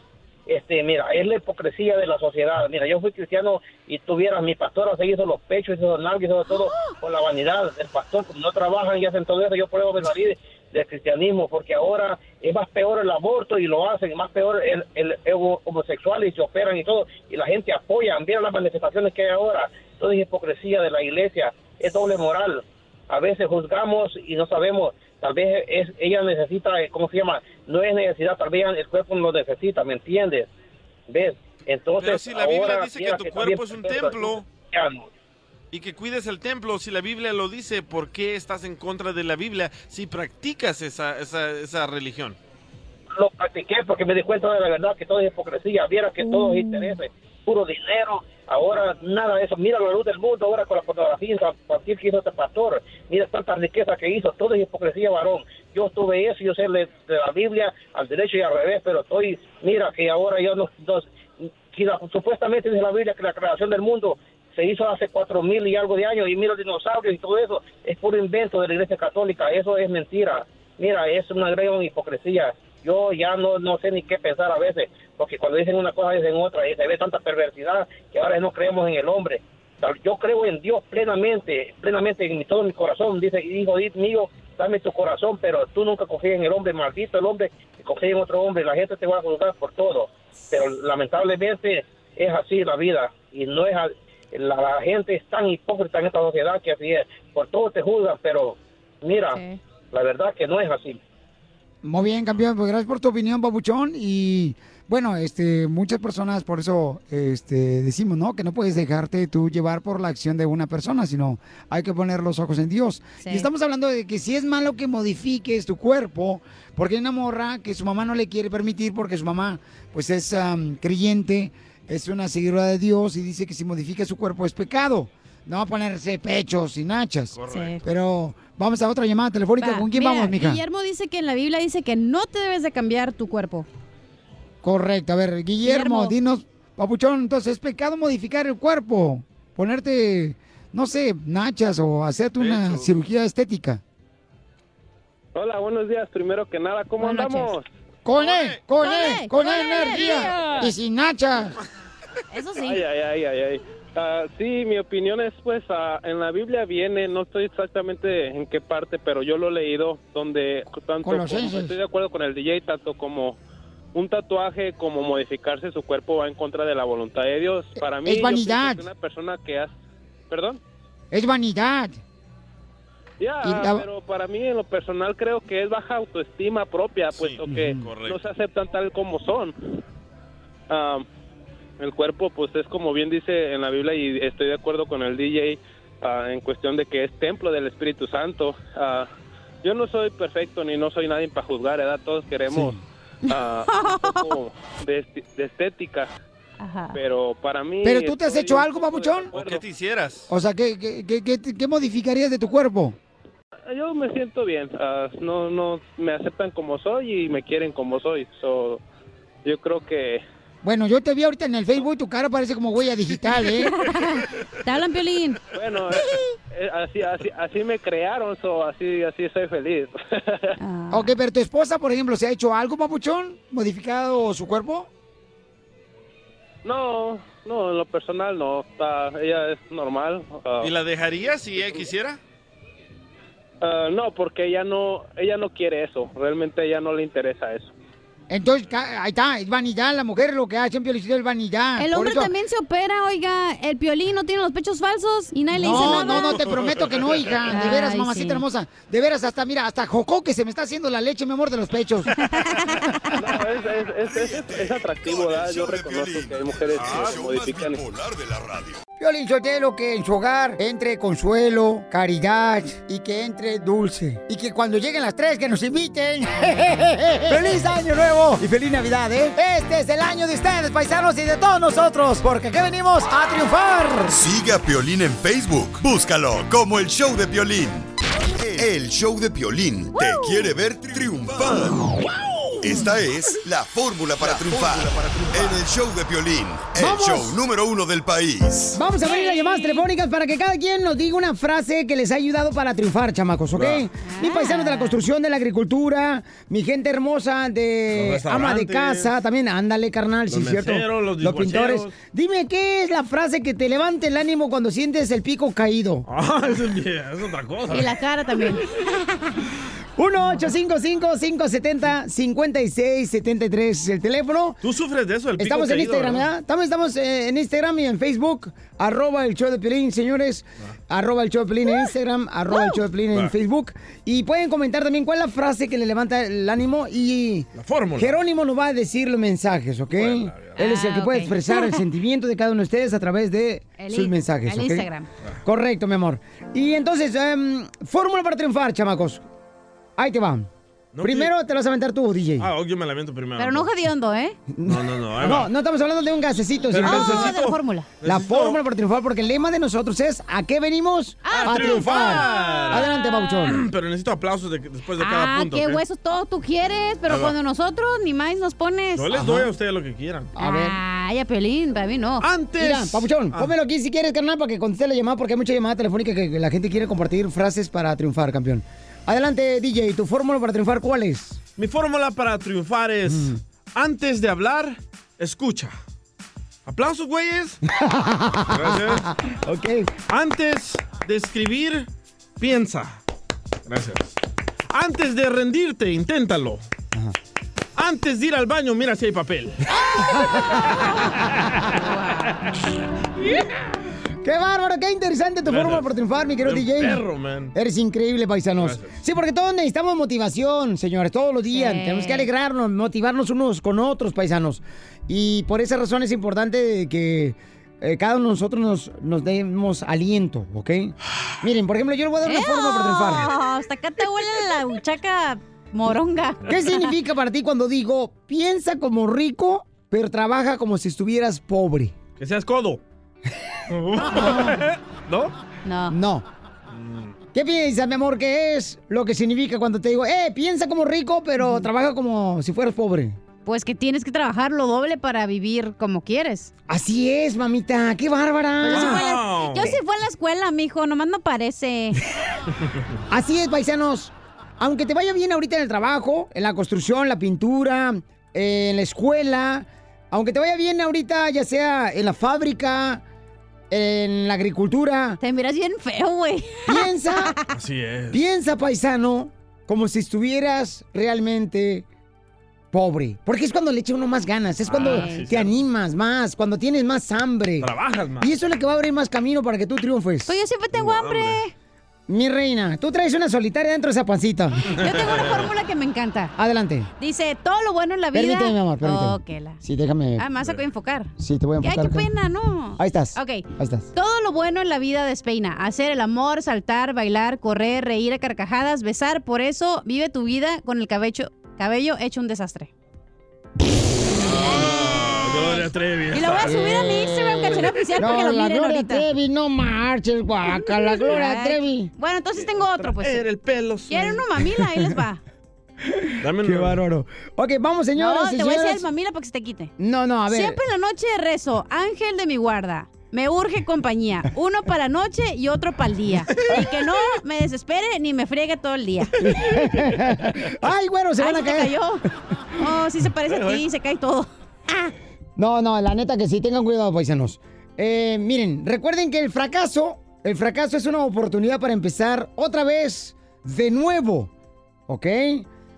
este, mira, es la hipocresía de la sociedad. Mira, yo fui cristiano y tuviera mi pastora se hizo los pechos, hizo los nalgas, hizo todo con la vanidad del pastor, no trabajan y hacen todo eso. Yo pruebo de salir del cristianismo porque ahora es más peor el aborto y lo hacen, más peor el, el, el homosexual y se operan y todo y la gente apoya, mira las manifestaciones que hay ahora, todo es hipocresía de la iglesia, es doble moral. A veces juzgamos y no sabemos, tal vez es, ella necesita, eh, ¿cómo se llama? No es necesidad, tal vez el cuerpo no lo necesita, ¿me entiendes? ¿Ves? Entonces, Pero si la Biblia ahora dice que tu también cuerpo es un templo y que cuides el templo, si la Biblia lo dice, ¿por qué estás en contra de la Biblia si practicas esa, esa, esa religión? lo practiqué porque me di cuenta de la verdad que todo es hipocresía, viera que todo es interés, puro dinero, ahora nada de eso, mira la luz del mundo ahora con la fotografía, a partir que hizo este pastor, mira tanta riqueza que hizo, todo es hipocresía, varón. yo estuve eso, yo sé de, la Biblia al derecho y al revés, pero estoy, mira que ahora yo no, no- supuestamente dice la Biblia que la creación del mundo se hizo hace cuatro mil y algo de años y mira los dinosaurios y todo eso es puro invento de la Iglesia Católica, eso es mentira. Mira, es una gran hipocresía. Yo ya no, no sé ni qué pensar a veces, porque cuando dicen una cosa dicen otra y se ve tanta perversidad que ahora no creemos en el hombre. Yo creo en Dios plenamente, plenamente en todo mi corazón. Dice, hijo mío, dame tu corazón, pero tú nunca confías en el hombre, maldito el hombre que confía en otro hombre. La gente te va a juzgar por todo. Pero lamentablemente es así la vida y no es la, la gente es tan hipócrita en esta sociedad que así es. Por todo te juzgan, pero mira, la verdad que no es así. Muy bien, campeón, pues gracias por tu opinión, Papuchón. Y bueno, este, muchas personas por eso este, decimos, ¿no? Que no puedes dejarte tú llevar por la acción de una persona, sino hay que poner los ojos en Dios. Sí. Y estamos hablando de que si es malo que modifiques tu cuerpo, porque hay una morra que su mamá no le quiere permitir porque su mamá, pues es am, creyente, es una seguidora de Dios y dice que si modifica su cuerpo es pecado. No va a ponerse pechos y nachas. Correcto. Pero vamos a otra llamada telefónica. Va, ¿Con quién mira, vamos, mija? Guillermo dice que en la Biblia dice que no te debes de cambiar tu cuerpo. Correcto. A ver, Guillermo, Guillermo. dinos, papuchón, entonces es pecado modificar el cuerpo, ponerte, no sé, nachas o hacerte una cirugía estética. Hola, buenos días. Primero que nada, ¿cómo Buenas andamos? Con él, con Con él, E, con con energía. energía. Y sin nachas. Eso Ay, ay, ay, ay, ay. Ah, sí, mi opinión es, pues, ah, en la Biblia viene, no estoy exactamente en qué parte, pero yo lo he leído, donde tanto como- estoy de acuerdo con el DJ, tanto como un tatuaje como modificarse su cuerpo va en contra de la voluntad de Dios. Para mí, Es vanidad. que una persona que hace... ¿Perdón? Es vanidad. Ya, pero para mí en lo personal creo que es baja autoestima propia, puesto que no se aceptan tal como son. Ah, el cuerpo, pues es como bien dice en la Biblia y estoy de acuerdo con el DJ ah, en cuestión de que es templo del Espíritu Santo. Ah, yo no soy perfecto ni no soy nadie para juzgar, ¿verdad? Todos queremos ah, un poco de, estética, pero para mí... ¿Pero tú te has hecho un algo, papuchón? ¿Qué te hicieras? O sea, ¿qué, qué, qué, qué- qué modificarías de tu cuerpo? Yo me siento bien. no, no, me aceptan como soy y me quieren como soy. So, yo creo que Bueno, yo te vi ahorita en el Facebook y tu cara parece como huella digital, ¿eh? Te hablan, Piolín. Bueno, eh, eh, así, así, así me crearon, so, así, así soy feliz. Ok, pero tu esposa, por ejemplo, ¿se ha hecho algo, papuchón? ¿Modificado su cuerpo? no, no, en lo personal no. Ah, ella es normal. ah, ¿Y la dejarías si ella quisiera? ah, no, porque ella no, ella no quiere eso. Realmente a ella no le interesa eso. Entonces, ahí está, es vanidad. La mujer lo que hace en Piolicito es vanidad. El hombre eso- también se opera, oiga. El Piolín no tiene los pechos falsos y nadie le dice No, nada. no, no, te prometo que no, hija. De veras, Ay, mamacita sí. hermosa. De veras, hasta, mira, hasta Jocó que se me está haciendo la leche, mi amor, de los pechos. No, es, es, es, es- es atractivo, ¿verdad? Yo reconozco que hay mujeres que se modifican. Violín Sotelo, que en su hogar entre consuelo, caridad y que entre dulce. Y que cuando lleguen las tres, que nos inviten. ¡Feliz Año Nuevo! Y feliz Navidad, ¿eh? Este es el año de ustedes, paisanos, y de todos nosotros, porque aquí venimos a triunfar. Sigue a Piolín en Facebook. Búscalo como el show de Piolín. El show de Piolín te quiere ver triunfar. Esta es la fórmula para triunfar. En el show de Piolín, el ¡Vamos! show número uno del país. Vamos a abrir las llamadas telefónicas para que cada quien nos diga una frase que les ha ayudado para triunfar, chamacos, ¿ok? Mi paisano de la construcción, de la agricultura, mi gente hermosa de Los ama de casa, también ándale, carnal, Los sí, cierto. meseros, los pintores. Dime, ¿qué es la frase que te levante el ánimo cuando sientes el pico caído? Ah, eso es, bien, es otra cosa. Y la cara también. 1-855-570-5673 es el teléfono. ¿Tú sufres de eso, el pico Estamos en caído, Instagram, verdad? ¿verdad? Estamos, estamos eh, en Instagram y en Facebook, arroba el show de Pelín, señores. Arroba el show de Pelín en Instagram, arroba el show de Pelín en. Facebook. Y pueden comentar también cuál es la frase que le levanta el ánimo y... La fórmula. Jerónimo nos va a decir los mensajes, ¿ok? Él es el que Ah, puede expresar el sentimiento de cada uno de ustedes a través de El sus mensajes, el ¿ok? Instagram. Correcto, mi amor. Y entonces, em, fórmula para triunfar, chamacos. Ahí te va. Primero te lo vas a aventar tú, DJ. Ah, yo me la aviento primero. Pero no hediondo, ¿eh? No, no, no. No, no estamos hablando de un gasecito, sino necesito- de la fórmula. La fórmula para triunfar, porque el lema de nosotros es ¿a qué venimos? ¡A triunfar! Adelante, Pabuchón. Pero necesito aplausos de- después de cada Ah, punto. qué huesos todo tú quieres, pero cuando nosotros ni más nos pones. Yo les doy a ustedes lo que quieran. A ver. Ay, a Pelín, para mí no. Antes. Mira, Papuchón, Ah. pónmelo aquí si quieres, carnal, para que conteste la llamada, porque hay mucha llamada telefónica que la gente quiere compartir frases para triunfar, campeón. Adelante, DJ, ¿tu fórmula para triunfar cuál es? Mi fórmula para triunfar es: antes de hablar, escucha. ¿Aplausos, güeyes? Gracias. Ok. Antes de escribir, piensa. Gracias. Antes de rendirte, inténtalo. Antes de ir al baño, mira si hay papel. ¡Qué bárbaro! ¡Qué interesante tu fórmula para triunfar, mi querido DJ! perro, man. Eres increíble, paisanos. Sí, porque todos necesitamos motivación, señores, todos los días. Sí. Tenemos que alegrarnos, motivarnos unos con otros, paisanos. Y por esa razón es importante que eh, cada uno de nosotros nos, nos demos aliento, ¿ok? Miren, por ejemplo, yo les voy a dar una fórmula para triunfar. Hasta acá te huele la buchaca moronga. ¿Qué significa para ti cuando digo piensa como rico, pero trabaja como si estuvieras pobre? Que seas codo. ¿No? No. No. ¿Qué piensas, mi amor, que es lo que significa cuando te digo, eh, piensa como rico, pero trabaja como si fueras pobre? Pues que tienes que trabajar lo doble para vivir como quieres. Así es, mamita, qué bárbara. Yo sí fui a la- Yo sí fui a la escuela, mijo, nomás no parece. Así es, paisanos. Aunque te vaya bien ahorita en el trabajo, en la construcción, la pintura, en la escuela, aunque te vaya bien ahorita, ya sea en la fábrica, en la agricultura. Te miras bien feo, güey. Piensa, Así es. piensa, paisano, como si estuvieras realmente pobre. Porque es cuando le echa uno más ganas, es cuando Ah, sí, te animas más, cuando tienes más hambre. Trabajas más. Y eso es lo que va a abrir más camino para que tú triunfes. Pues yo siempre tengo hambre. Mi reina, tú traes una solitaria dentro de esa pancita. Yo tengo una fórmula que me encanta. Adelante. Dice, todo lo bueno en la vida... Permíteme, mi amor, permíteme. Oh, que la- Sí, déjame. Ah, me vas a enfocar. Sí, te voy a Ay, enfocar. qué acá. pena, ¿no? Ahí estás. Ok. Ahí estás. Todo lo bueno en la vida despeina. Hacer el amor, saltar, bailar, correr, reír a carcajadas, besar. Por eso vive tu vida con el cabello, cabello hecho un desastre. Gloria Trevi. Y lo voy a subir a mi Instagram, cachero oficial, para que lo la miren Gloria ahorita. Trevi, no marches, guaca, la Gloria. Trevi. Bueno, entonces tengo otro, pues. Era el pelo. ¿Quieren uno mamila? Ahí les va. Dame Qué bárbaro. Ok, vamos, señores. no, te voy a decir el mamila para que se te quite. No, no, a ver. Siempre en la noche rezo, ángel de mi guarda. Me urge compañía. Uno para la noche y otro para el día. Y que no me desespere ni me friegue todo el día. Ay, bueno, se Ay, van a se te caer. cayó. Oh, sí se parece a ti, se cae todo. No, no, la neta que sí, tengan cuidado, paisanos. Eh, miren, recuerden que el fracaso, el fracaso es una oportunidad para empezar otra vez de nuevo, ¿ok?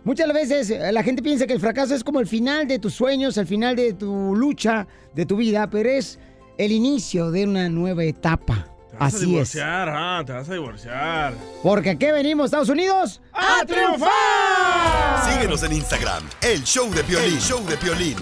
Muchas veces eh, la gente piensa que el fracaso es como el final de tus sueños, el final de tu lucha, de tu vida, pero es el inicio de una nueva etapa. Te vas a Así es. divorciar, ah, te vas a divorciar. Porque aquí venimos, Estados Unidos, ¡A triunfar! Síguenos en Instagram, el show de Piolín. El show de Piolín.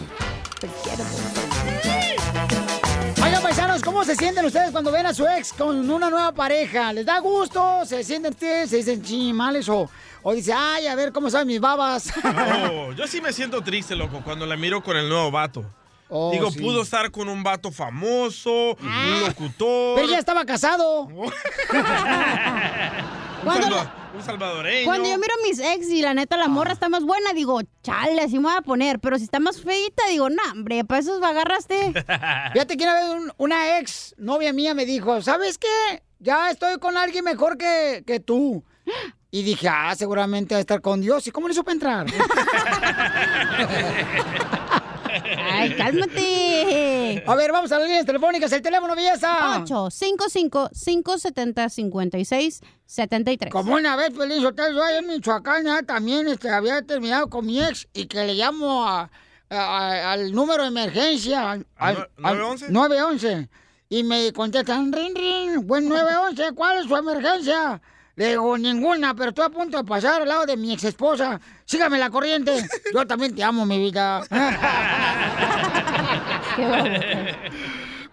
Oigan, paisanos, ¿cómo se sienten ustedes cuando ven a su ex con una nueva pareja? ¿Les da gusto? ¿Se sienten ustedes? ¿Se dicen chimales? O, o dice, ay, a ver cómo saben mis babas? No, yo sí me siento triste, loco, cuando la miro con el nuevo vato. Oh, Digo, sí. pudo estar con un vato famoso, un locutor. Pero ya estaba casado. un, salva- un salvadoreño. Cuando yo miro a mis ex y la neta la morra está más buena, digo, chale, así me voy a poner. Pero si está más feita, digo, no, hombre, para eso agarraste. Fíjate que una vez un- una ex novia mía me dijo, ¿sabes qué? Ya estoy con alguien mejor que, que tú. Y dije, ah, seguramente va a estar con Dios. ¿Y cómo le supe entrar? Ay, cálmate. A ver, vamos a las líneas telefónicas. El teléfono, belleza. 855-570-5673. Como una vez, Pelín Sotelo, en Michoacán ya también este, había terminado con mi ex y que le llamo a, a- al número de emergencia. Al, al- al 911? 911. Y me contestan, rin, rin, buen 911, ¿cuál es su emergencia? Le digo, ninguna, pero estoy a punto de pasar al lado de mi ex esposa. Sígame la corriente. Yo también te amo, mi vida.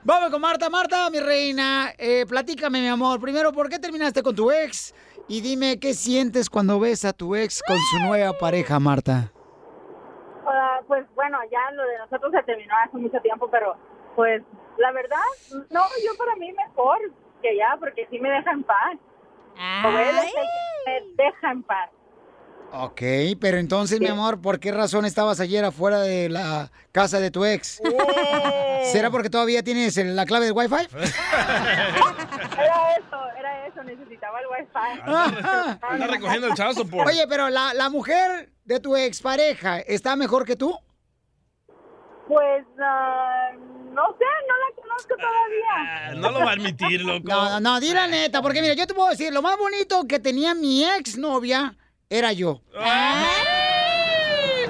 Vamos con Marta. Marta, mi reina, eh, platícame, mi amor. Primero, ¿por qué terminaste con tu ex? Y dime, ¿qué sientes cuando ves a tu ex con su nueva pareja, Marta? Ah, pues bueno, ya lo de nosotros se terminó hace mucho tiempo, pero pues la verdad, no, yo para mí mejor que ya, porque sí me deja en paz. O él es el que me deja en paz. Ok, pero entonces, mi amor, ¿por qué razón estabas ayer afuera de la casa de tu ex? ¿Será porque todavía tienes la clave del Wi-Fi? Era eso, era eso, necesitaba el wifi. Anda recogiendo el chazo por. Oye, pero la, la mujer de tu expareja está mejor que tú? Pues ah, no sé, no la conozco todavía. Ah, No lo va a admitir, loco. No, no, no, di la neta, porque mira, yo te puedo decir, lo más bonito que tenía mi ex novia era yo.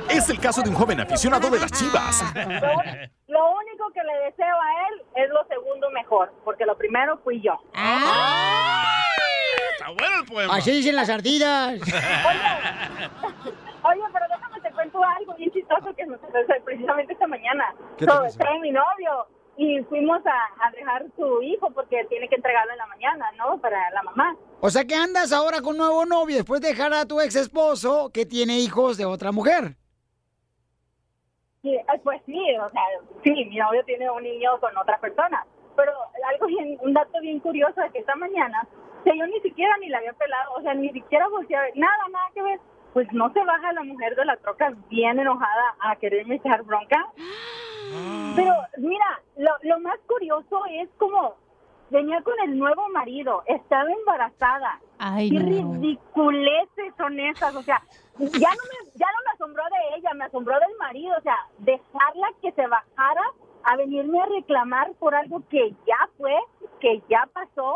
Es el caso de un joven aficionado de las chivas. Lo único que le deseo a él es lo segundo mejor, porque lo primero fui yo. Está bueno el poema. Así dicen las ardidas. Oye, pero algo bien chistoso que pasó precisamente esta mañana. ¿Qué So, trae mi novio y fuimos a, a dejar su hijo porque tiene que entregarlo en la mañana, ¿no? Para la mamá. O sea que andas ahora con un nuevo novio después de dejar a tu ex esposo que tiene hijos de otra mujer. Sí, eh, pues sí, o sea, sí, mi novio tiene un niño con otra persona. Pero algo bien, un dato bien curioso es que esta mañana, o sea, yo ni siquiera ni la había pelado, o sea, ni siquiera volteé a ver, nada, nada que ver. Pues no se baja la mujer de la troca bien enojada a quererme echar bronca. Pero mira, lo, lo más curioso es como venía con el nuevo marido, estaba embarazada. Ay, Qué no. ridiculeces son esas, o sea, ya no me ya no me asombró de ella, me asombró del marido, o sea, dejarla que se bajara a venirme a reclamar por algo que ya fue, que ya pasó.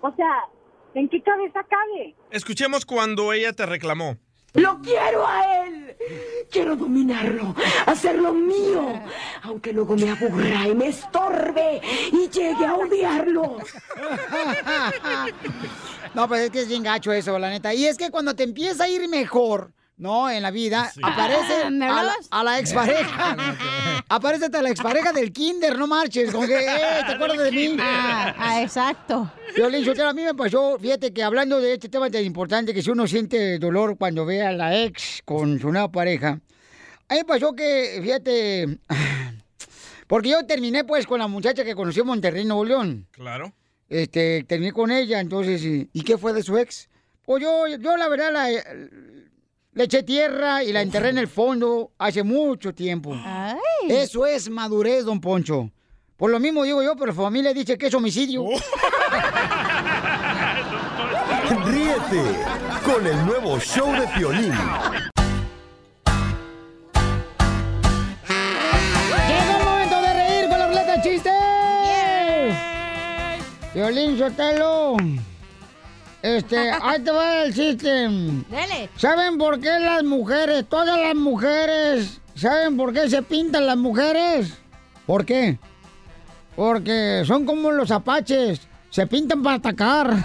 O sea, ¿en qué cabeza cabe? Escuchemos cuando ella te reclamó. Lo quiero a él. Quiero dominarlo, hacerlo mío, aunque luego me aburra y me estorbe y llegue a odiarlo. No, pues es que es bien gacho eso, la neta. Y es que cuando te empieza a ir mejor, ¿no? En la vida, aparece Ah, ¿me a la, a la expareja. aparece hasta la expareja del kinder, no marches. Como que, eh, ¿te acuerdas de mí? Ah, ah, exacto. Violín, Sotelo, a mí me pasó, fíjate que hablando de este tema tan importante, que si uno siente dolor cuando ve a la ex con su nueva pareja, a mí me pasó que, fíjate, porque yo terminé pues con la muchacha que conocí en Monterrey, Nuevo León. Claro. Este, terminé con ella, entonces, ¿y, y qué fue de su ex? Pues yo, yo la verdad, la, le eché tierra y la enterré en el fondo hace mucho tiempo. Eso es madurez, don Poncho. Por lo mismo digo yo, pero la familia dice que es homicidio. Ríete con el nuevo show de Piolín. Llegó el momento de reír con la ruleta de chistes. Violín Sotelo. Este, ahí te va el chiste. Dele. ¿Saben por qué las mujeres, todas las mujeres, ¿saben por qué se pintan las mujeres? ¿Por qué? Porque son como los apaches, se pintan para atacar. La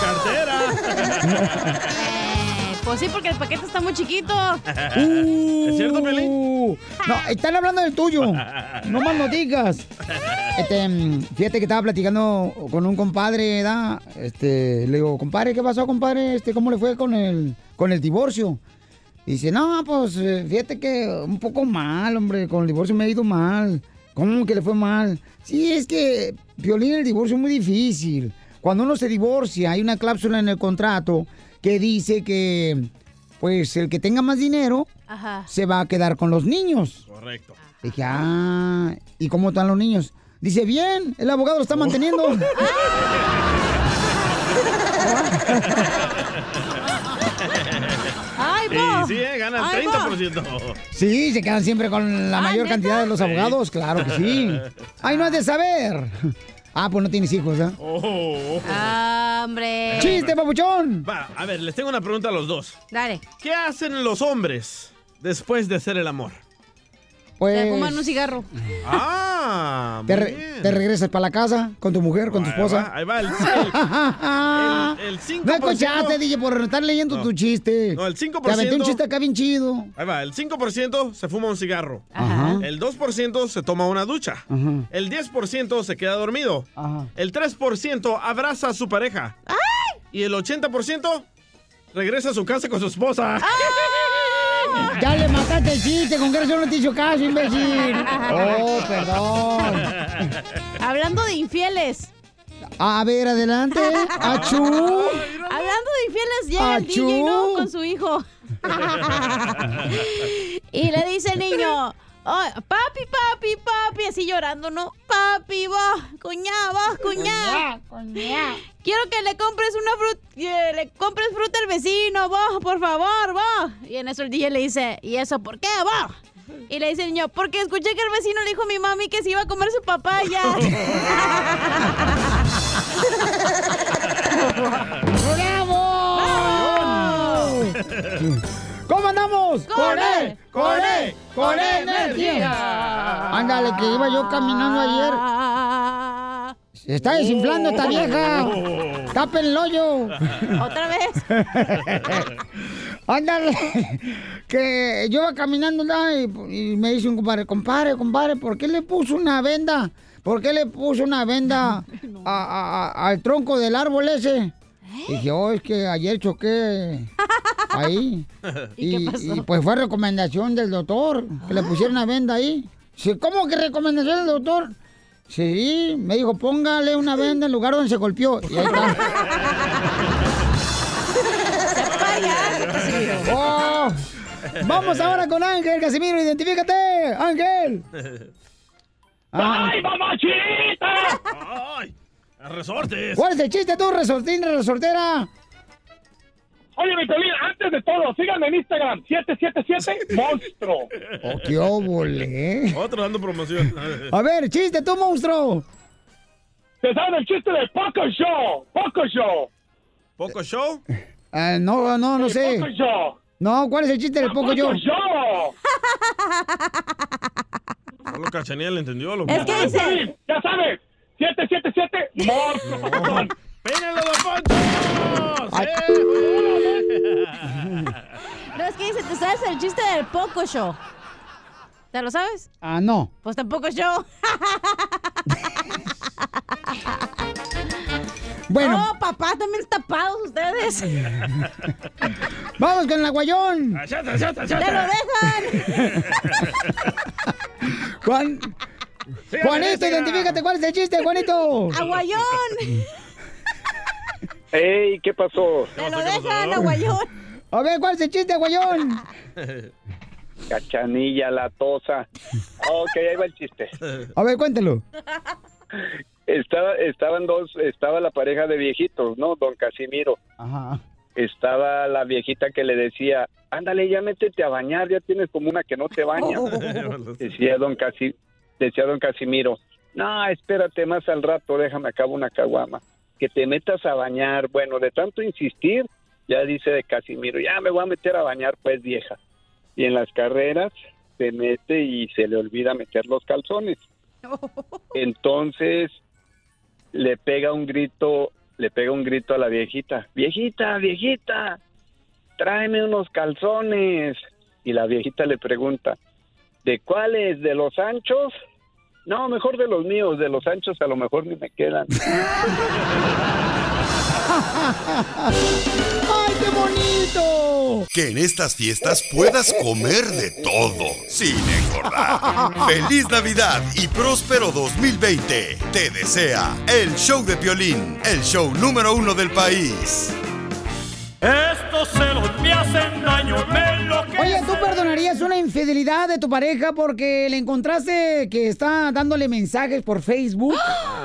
cartera. Pues sí, porque el paquete está muy chiquito. ¿Es cierto, Pelín? Uh, No, están hablando del tuyo. No más no digas. Este, mm, fíjate que estaba platicando con un compadre, ¿da? Este, le digo, compadre, ¿qué pasó, compadre? Este, ¿cómo le fue con el, con el divorcio? Dice, no, pues eh, fíjate que un poco mal, hombre, con el divorcio me ha ido mal. ¿Cómo que le fue mal? Sí, es que, Violín, el divorcio es muy difícil. Cuando uno se divorcia, hay una cláusula en el contrato que dice que, pues, el que tenga más dinero Ajá. se va a quedar con los niños. Correcto. Dije, ah, ¿y cómo están los niños? Dice, bien, el abogado lo está manteniendo. ¡Ay, Y sí, eh, gana el Ay, va. 30%. Sí, se quedan siempre con la mayor cantidad de los abogados, claro que sí. Ay, no es de saber. Ah, pues no tienes hijos, ¿ah? Oh. Ah, hombre. ¡Chiste, papuchón! Va, a ver, les tengo una pregunta a los dos. Dale. ¿Qué hacen los hombres después de hacer el amor? Pues... Te fuman un cigarro. Ah, te, re- bien. te regresas para la casa con tu mujer, con tu Ahí esposa. va, ahí va el, el, el 5%. No escuchaste, DJ, por estar leyendo No. tu chiste. No, el 5%. Te aventé un chiste acá bien chido. Ahí va, el 5% se fuma un cigarro. Ajá. El 2% se toma una ducha. Ajá. El 10% se queda dormido. El 3% abraza a su pareja. Y el 80% regresa a su casa con su esposa. Ya le mataste el chiste, con que no te hizo caso, imbécil. Oh, perdón. Hablando de infieles. A ver, adelante. Achú. Hablando de infieles, llega el. DJ, ¿no? Con su hijo. y le dice el niño, "Ay, papi, papi, papi, así llorando, ¿no? Papi, vos, cuñá, vos, cuñá. Quiero que le compres una fruta, le compres fruta al vecino, vos, por favor, vos. Y en eso el DJ le dice, ¿y eso por qué, vos? Y le dice el niño, porque escuché que el vecino le dijo a mi mami que se iba a comer su papaya. ¡Bravo! ¿Cómo andamos? ¡Con él! ¡Con él! ¡Con él energía! Ándale, que iba yo caminando ayer. Se está desinflando esta vieja. ¡Tapen el hoyo! ¿Otra vez? Ándale, que yo iba caminando y, y me dice un compadre, compadre, compadre, ¿por qué le puso una venda? ¿Por qué le puso una venda a- a- a- al tronco del árbol ese? Dije, oh, es que ayer choqué ahí. ¿Y qué pasó? y, pues fue recomendación del doctor, que le pusieron una venda ahí. Dice, ¿cómo que recomendación del doctor? Sí, me dijo, póngale una venda en el lugar donde se golpeó. Y ahí está. Oh, vamos ahora con Ángel, Casimiro, identifícate, Ángel. Ah, ¡Ay, mamachita! ¡Ay! ¡Resortes! ¿Cuál es el chiste tú, resortín, resortera? Oye, mi Piolín, antes de todo, síganme en Instagram, 777 Monstruo. Oh, qué óvole. Otro dando promoción. A ver, chiste tú, monstruo. ¿Te sabes el chiste del Poco Show? Poco Show. ¿Poco show? Ah, no, no, no El sé. Poco Show. No, ¿cuál es el chiste del poco yo? Poco Show. Solo Cachanilla le entendió. Lo Es que dice... Ya sabes, 777 Monstruo. papacón. ¡Pénalo, don Poncho! No, es que dice, ¿te sabes el chiste del Poco Show? ¿Te lo sabes? Ah, no. Pues tampoco yo. Bueno. No, papá, también tapados ustedes. Vamos con el aguayón. ¡Te lo dejan! Juan. Juanito, identifícate, ¿cuál es el chiste, Juanito? ¡Aguayón! Ey, ¿qué pasó? ¡Te lo dejan, aguayón! A ver, ¿cuál es el chiste, Aguayón? Cachanilla, la tosa. Ok, ahí va el chiste. A ver, cuéntalo. Estaba, estaban dos, estaba la pareja de viejitos, ¿no? Don Casimiro. Ajá. Estaba la viejita que le decía, ándale, ya métete a bañar, ya tienes como una que no te baña. Decía don Casi, decía don Casimiro, no, espérate más al rato, déjame acabo una caguama. Que te metas a bañar. Bueno, de tanto insistir, ya dice de Casimiro, ya me voy a meter a bañar, pues vieja. Y en las carreras se mete y se le olvida meter los calzones. Entonces le pega un grito, le pega un grito a la viejita, viejita, viejita, tráeme unos calzones. Y la viejita le pregunta, ¿de cuáles? ¿De los anchos? No, mejor de los míos, de los anchos a lo mejor ni me quedan. ¡Ay, qué bonito! Que en estas fiestas puedas comer de todo sin engordar. Feliz Navidad y próspero 2020. Te desea el show de Piolín, el show número uno del país. Estos celos me hacen daño, me enloquecen. Oye, ¿tú perdonarías una infidelidad de tu pareja porque le encontraste que está dándole mensajes por Facebook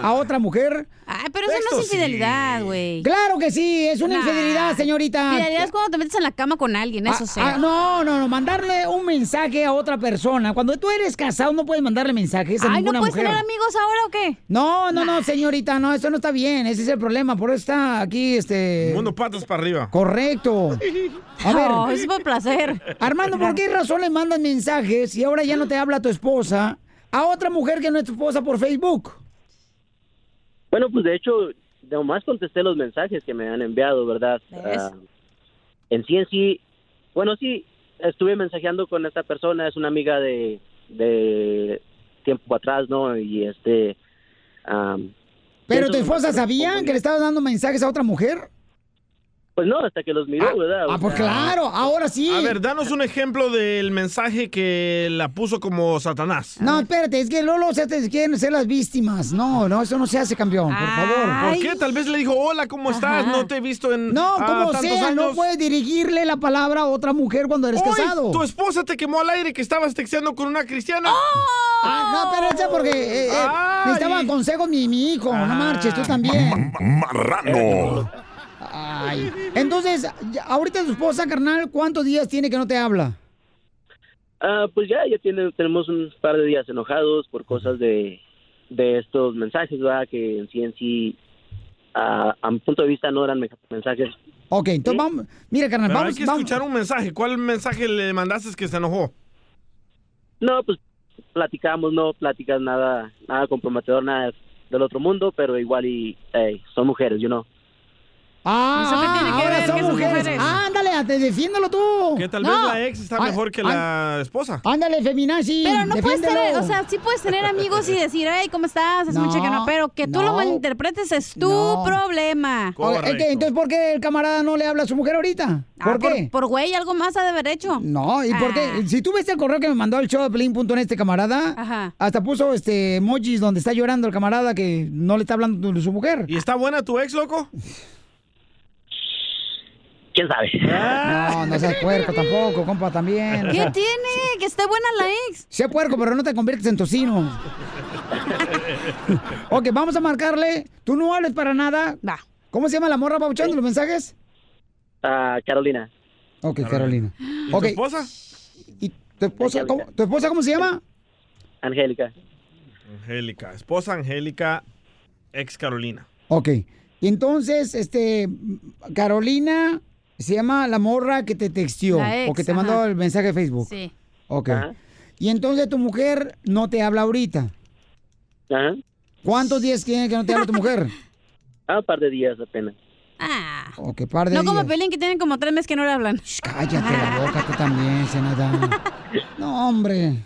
a otra mujer? Ay, pero eso no es infidelidad, güey. Claro que sí, es una Nah. infidelidad, señorita. Infidelidad es cuando te metes en la cama con alguien, eso Ah, sí. ah, no, no, no, mandarle un mensaje a otra persona. Cuando tú eres casado no puedes mandarle mensajes a Ay, ¿no puedes mujer. tener amigos ahora o qué? No, no, no, señorita, no, eso no está bien, ese es el problema, por eso está aquí, este... Mundo patas para arriba. Correcto. A ver. No, es por placer. Armando, ¿por qué razón le mandas mensajes y ahora ya no te habla tu esposa a otra mujer que no es tu esposa por Facebook? Bueno, pues de hecho, nomás contesté los mensajes que me han enviado, ¿verdad? Ah, en sí, en sí, bueno, sí, estuve mensajeando con esta persona, es una amiga de, de tiempo atrás, ¿no? Y este... am, ¿Pero tu esposa sabía que le estabas dando mensajes a otra mujer? Pues no, hasta que los miró, ¿verdad? Ah, pues claro, ahora sí. A ver, danos un ejemplo del mensaje que la puso como Satanás. No, espérate, es que Lolo se te quieren ser las víctimas. No, no, eso no se hace, campeón, por favor. ¿Por qué? Tal vez le dijo, hola, ¿cómo estás? Ajá. No te he visto en No, ah, como tantos sea, no años". puedes dirigirle la palabra a otra mujer cuando eres Hoy, casado. Tu esposa te quemó al aire que estabas texteando con una cristiana. Ah, no, espérate, porque eh, eh, necesitaba consejos mi, mi hijo. No marches, tú también. Marrano. Ay. Entonces, ahorita tu esposa, carnal, ¿cuántos días tiene que no te habla? ah, pues ya, ya tiene, tenemos un par de días enojados por cosas de, de estos mensajes, ¿verdad? Que en sí, en sí, ah, a mi punto de vista no eran me- mensajes. Ok, entonces vamos. Mira, carnal, Pero vamos. hay que vamos- escuchar un mensaje. ¿Cuál mensaje le mandaste que se enojó? No, pues platicamos, no platicas nada, nada comprometedor, nada del otro mundo, pero igual y hey, son mujeres, you know. Ah, ¿Eso qué tiene que ahora ver son que son mujeres. mujeres? Ándale, te defiéndelo tú. Que tal vez No. la ex está Ah, mejor que ah, la esposa. Ándale, feminazi. Pero no puedes tener, o sea, sí puedes tener amigos y decir, hey, ¿cómo estás? Es No, mucho que no, pero que tú lo malinterpretes es tu No. problema. Que, entonces, ¿por qué el camarada no le habla a su mujer ahorita? ¿Por Ah, qué? Por güey, algo más ha de haber hecho. No, ¿y por Ah. qué? Si tú viste el correo que me mandó el show de Pelín.net este camarada, Ajá. hasta puso este emojis donde está llorando el camarada que no le está hablando de su mujer. ¿Y está buena tu ex, loco? ¿Quién sabe? No, no seas puerco tampoco, compa, también. o ¿Qué sea, tiene? Que esté buena la ex. Sea puerco, pero no te conviertes en tocino. ok, vamos a marcarle. Tú no hables para nada. ¿Cómo se llama la morra pauchando los mensajes? Ah, Carolina. Ok, Carolina. ¿Y Ok, tu esposa? ¿Y tu esposa, cómo, ¿Tu esposa cómo se llama? Angélica. Angélica. Esposa Angélica, ex Carolina. Ok. Y entonces, este, Carolina se llama la morra que te textió ex, o que te ajá. mandó el mensaje de Facebook. Sí. Ok. Y entonces tu mujer no te habla ahorita. Ajá. ¿Cuántos días tiene que no te habla tu mujer? Ah, un par de días apenas. Ah. Ok, par de No días. como Pelín que tienen como tres meses que no le hablan. Cállate la boca tú también, Senada. No, hombre.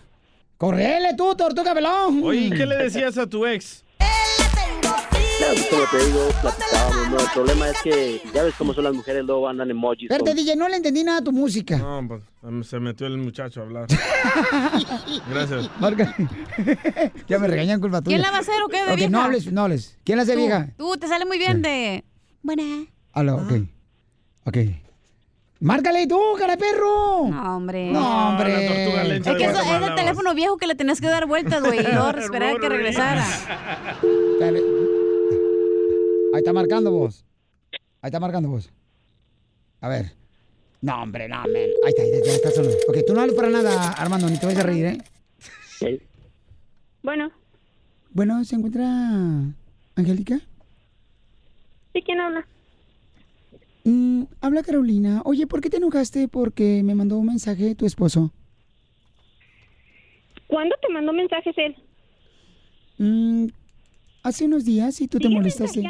Correle tú, tortuga pelón. Oye, ¿y qué le decías a tu ex? Pues como te digo, platicábamos, ¿no? El problema es que ya ves cómo son las mujeres, luego andan emojis. Espérate, con- DJ, no le entendí nada a tu música. No, pues se metió el muchacho a hablar. Gracias. Marca. ya me regañan culpa tuya. ¿Quién la va a hacer o qué de Ok, vieja? no hables, no hables. ¿Quién la hace Tú, vieja? Tú, te sale muy bien de... Buena. Aló, ok. Ok. Márcale tú, cara de perro. No, hombre. No, hombre. la Es que eso es el teléfono viejo que le tenías que dar vueltas, güey, y luego esperar a que regresara. Dale. Ahí está marcando vos. Ahí está marcando vos. A ver. No, hombre, no, men. Ahí está, ahí está, ya está sonando. Ok, tú no hables para nada, Armando, ni te vayas a reír, ¿eh? Bueno, Bueno, ¿se encuentra Angélica? ¿sí quién habla? Mm, habla Carolina. Oye, ¿por qué te enojaste? Porque me mandó un mensaje tu esposo. ¿Cuándo te mandó mensajes él? Mm, hace unos días y tú te ¿Sigue molestaste.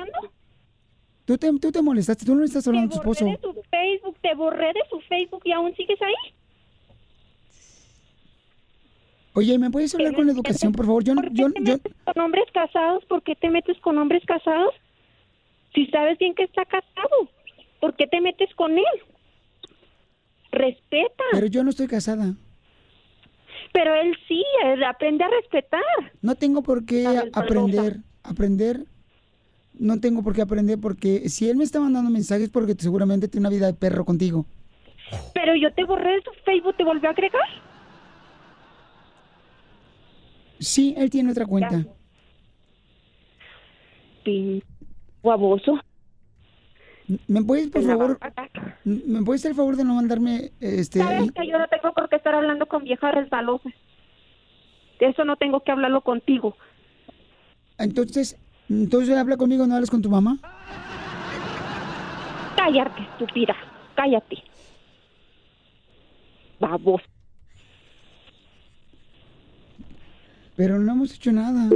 Tú te, tú te molestaste, tú no le estás hablando a tu Te borré esposo. de tu Facebook, te borré de tu Facebook y aún sigues ahí. Oye, ¿me puedes hablar con la educación, por favor? Yo, yo, yo, ¿Con hombres casados? ¿Por qué te metes con hombres casados? Si sabes bien que está casado, ¿por qué te metes con él? Respeta. pero yo no estoy casada. Pero él sí, él aprende a respetar. No tengo por qué aprender, aprender. No tengo por qué aprender porque si él me está mandando mensajes porque seguramente tiene una vida de perro contigo. Pero yo te borré de tu Facebook, ¿te volvió a agregar? Sí, él tiene otra cuenta. Pin... Guaboso. ¿Me puedes, por favor, me puedes hacer el favor de no mandarme este Sabes que yo no tengo por qué estar hablando con viejas resbalosas. De eso no tengo que hablarlo contigo. Entonces, entonces habla conmigo, no hablas con tu mamá? Cállate, estúpida. Cállate. Babos. Pero no hemos hecho nada.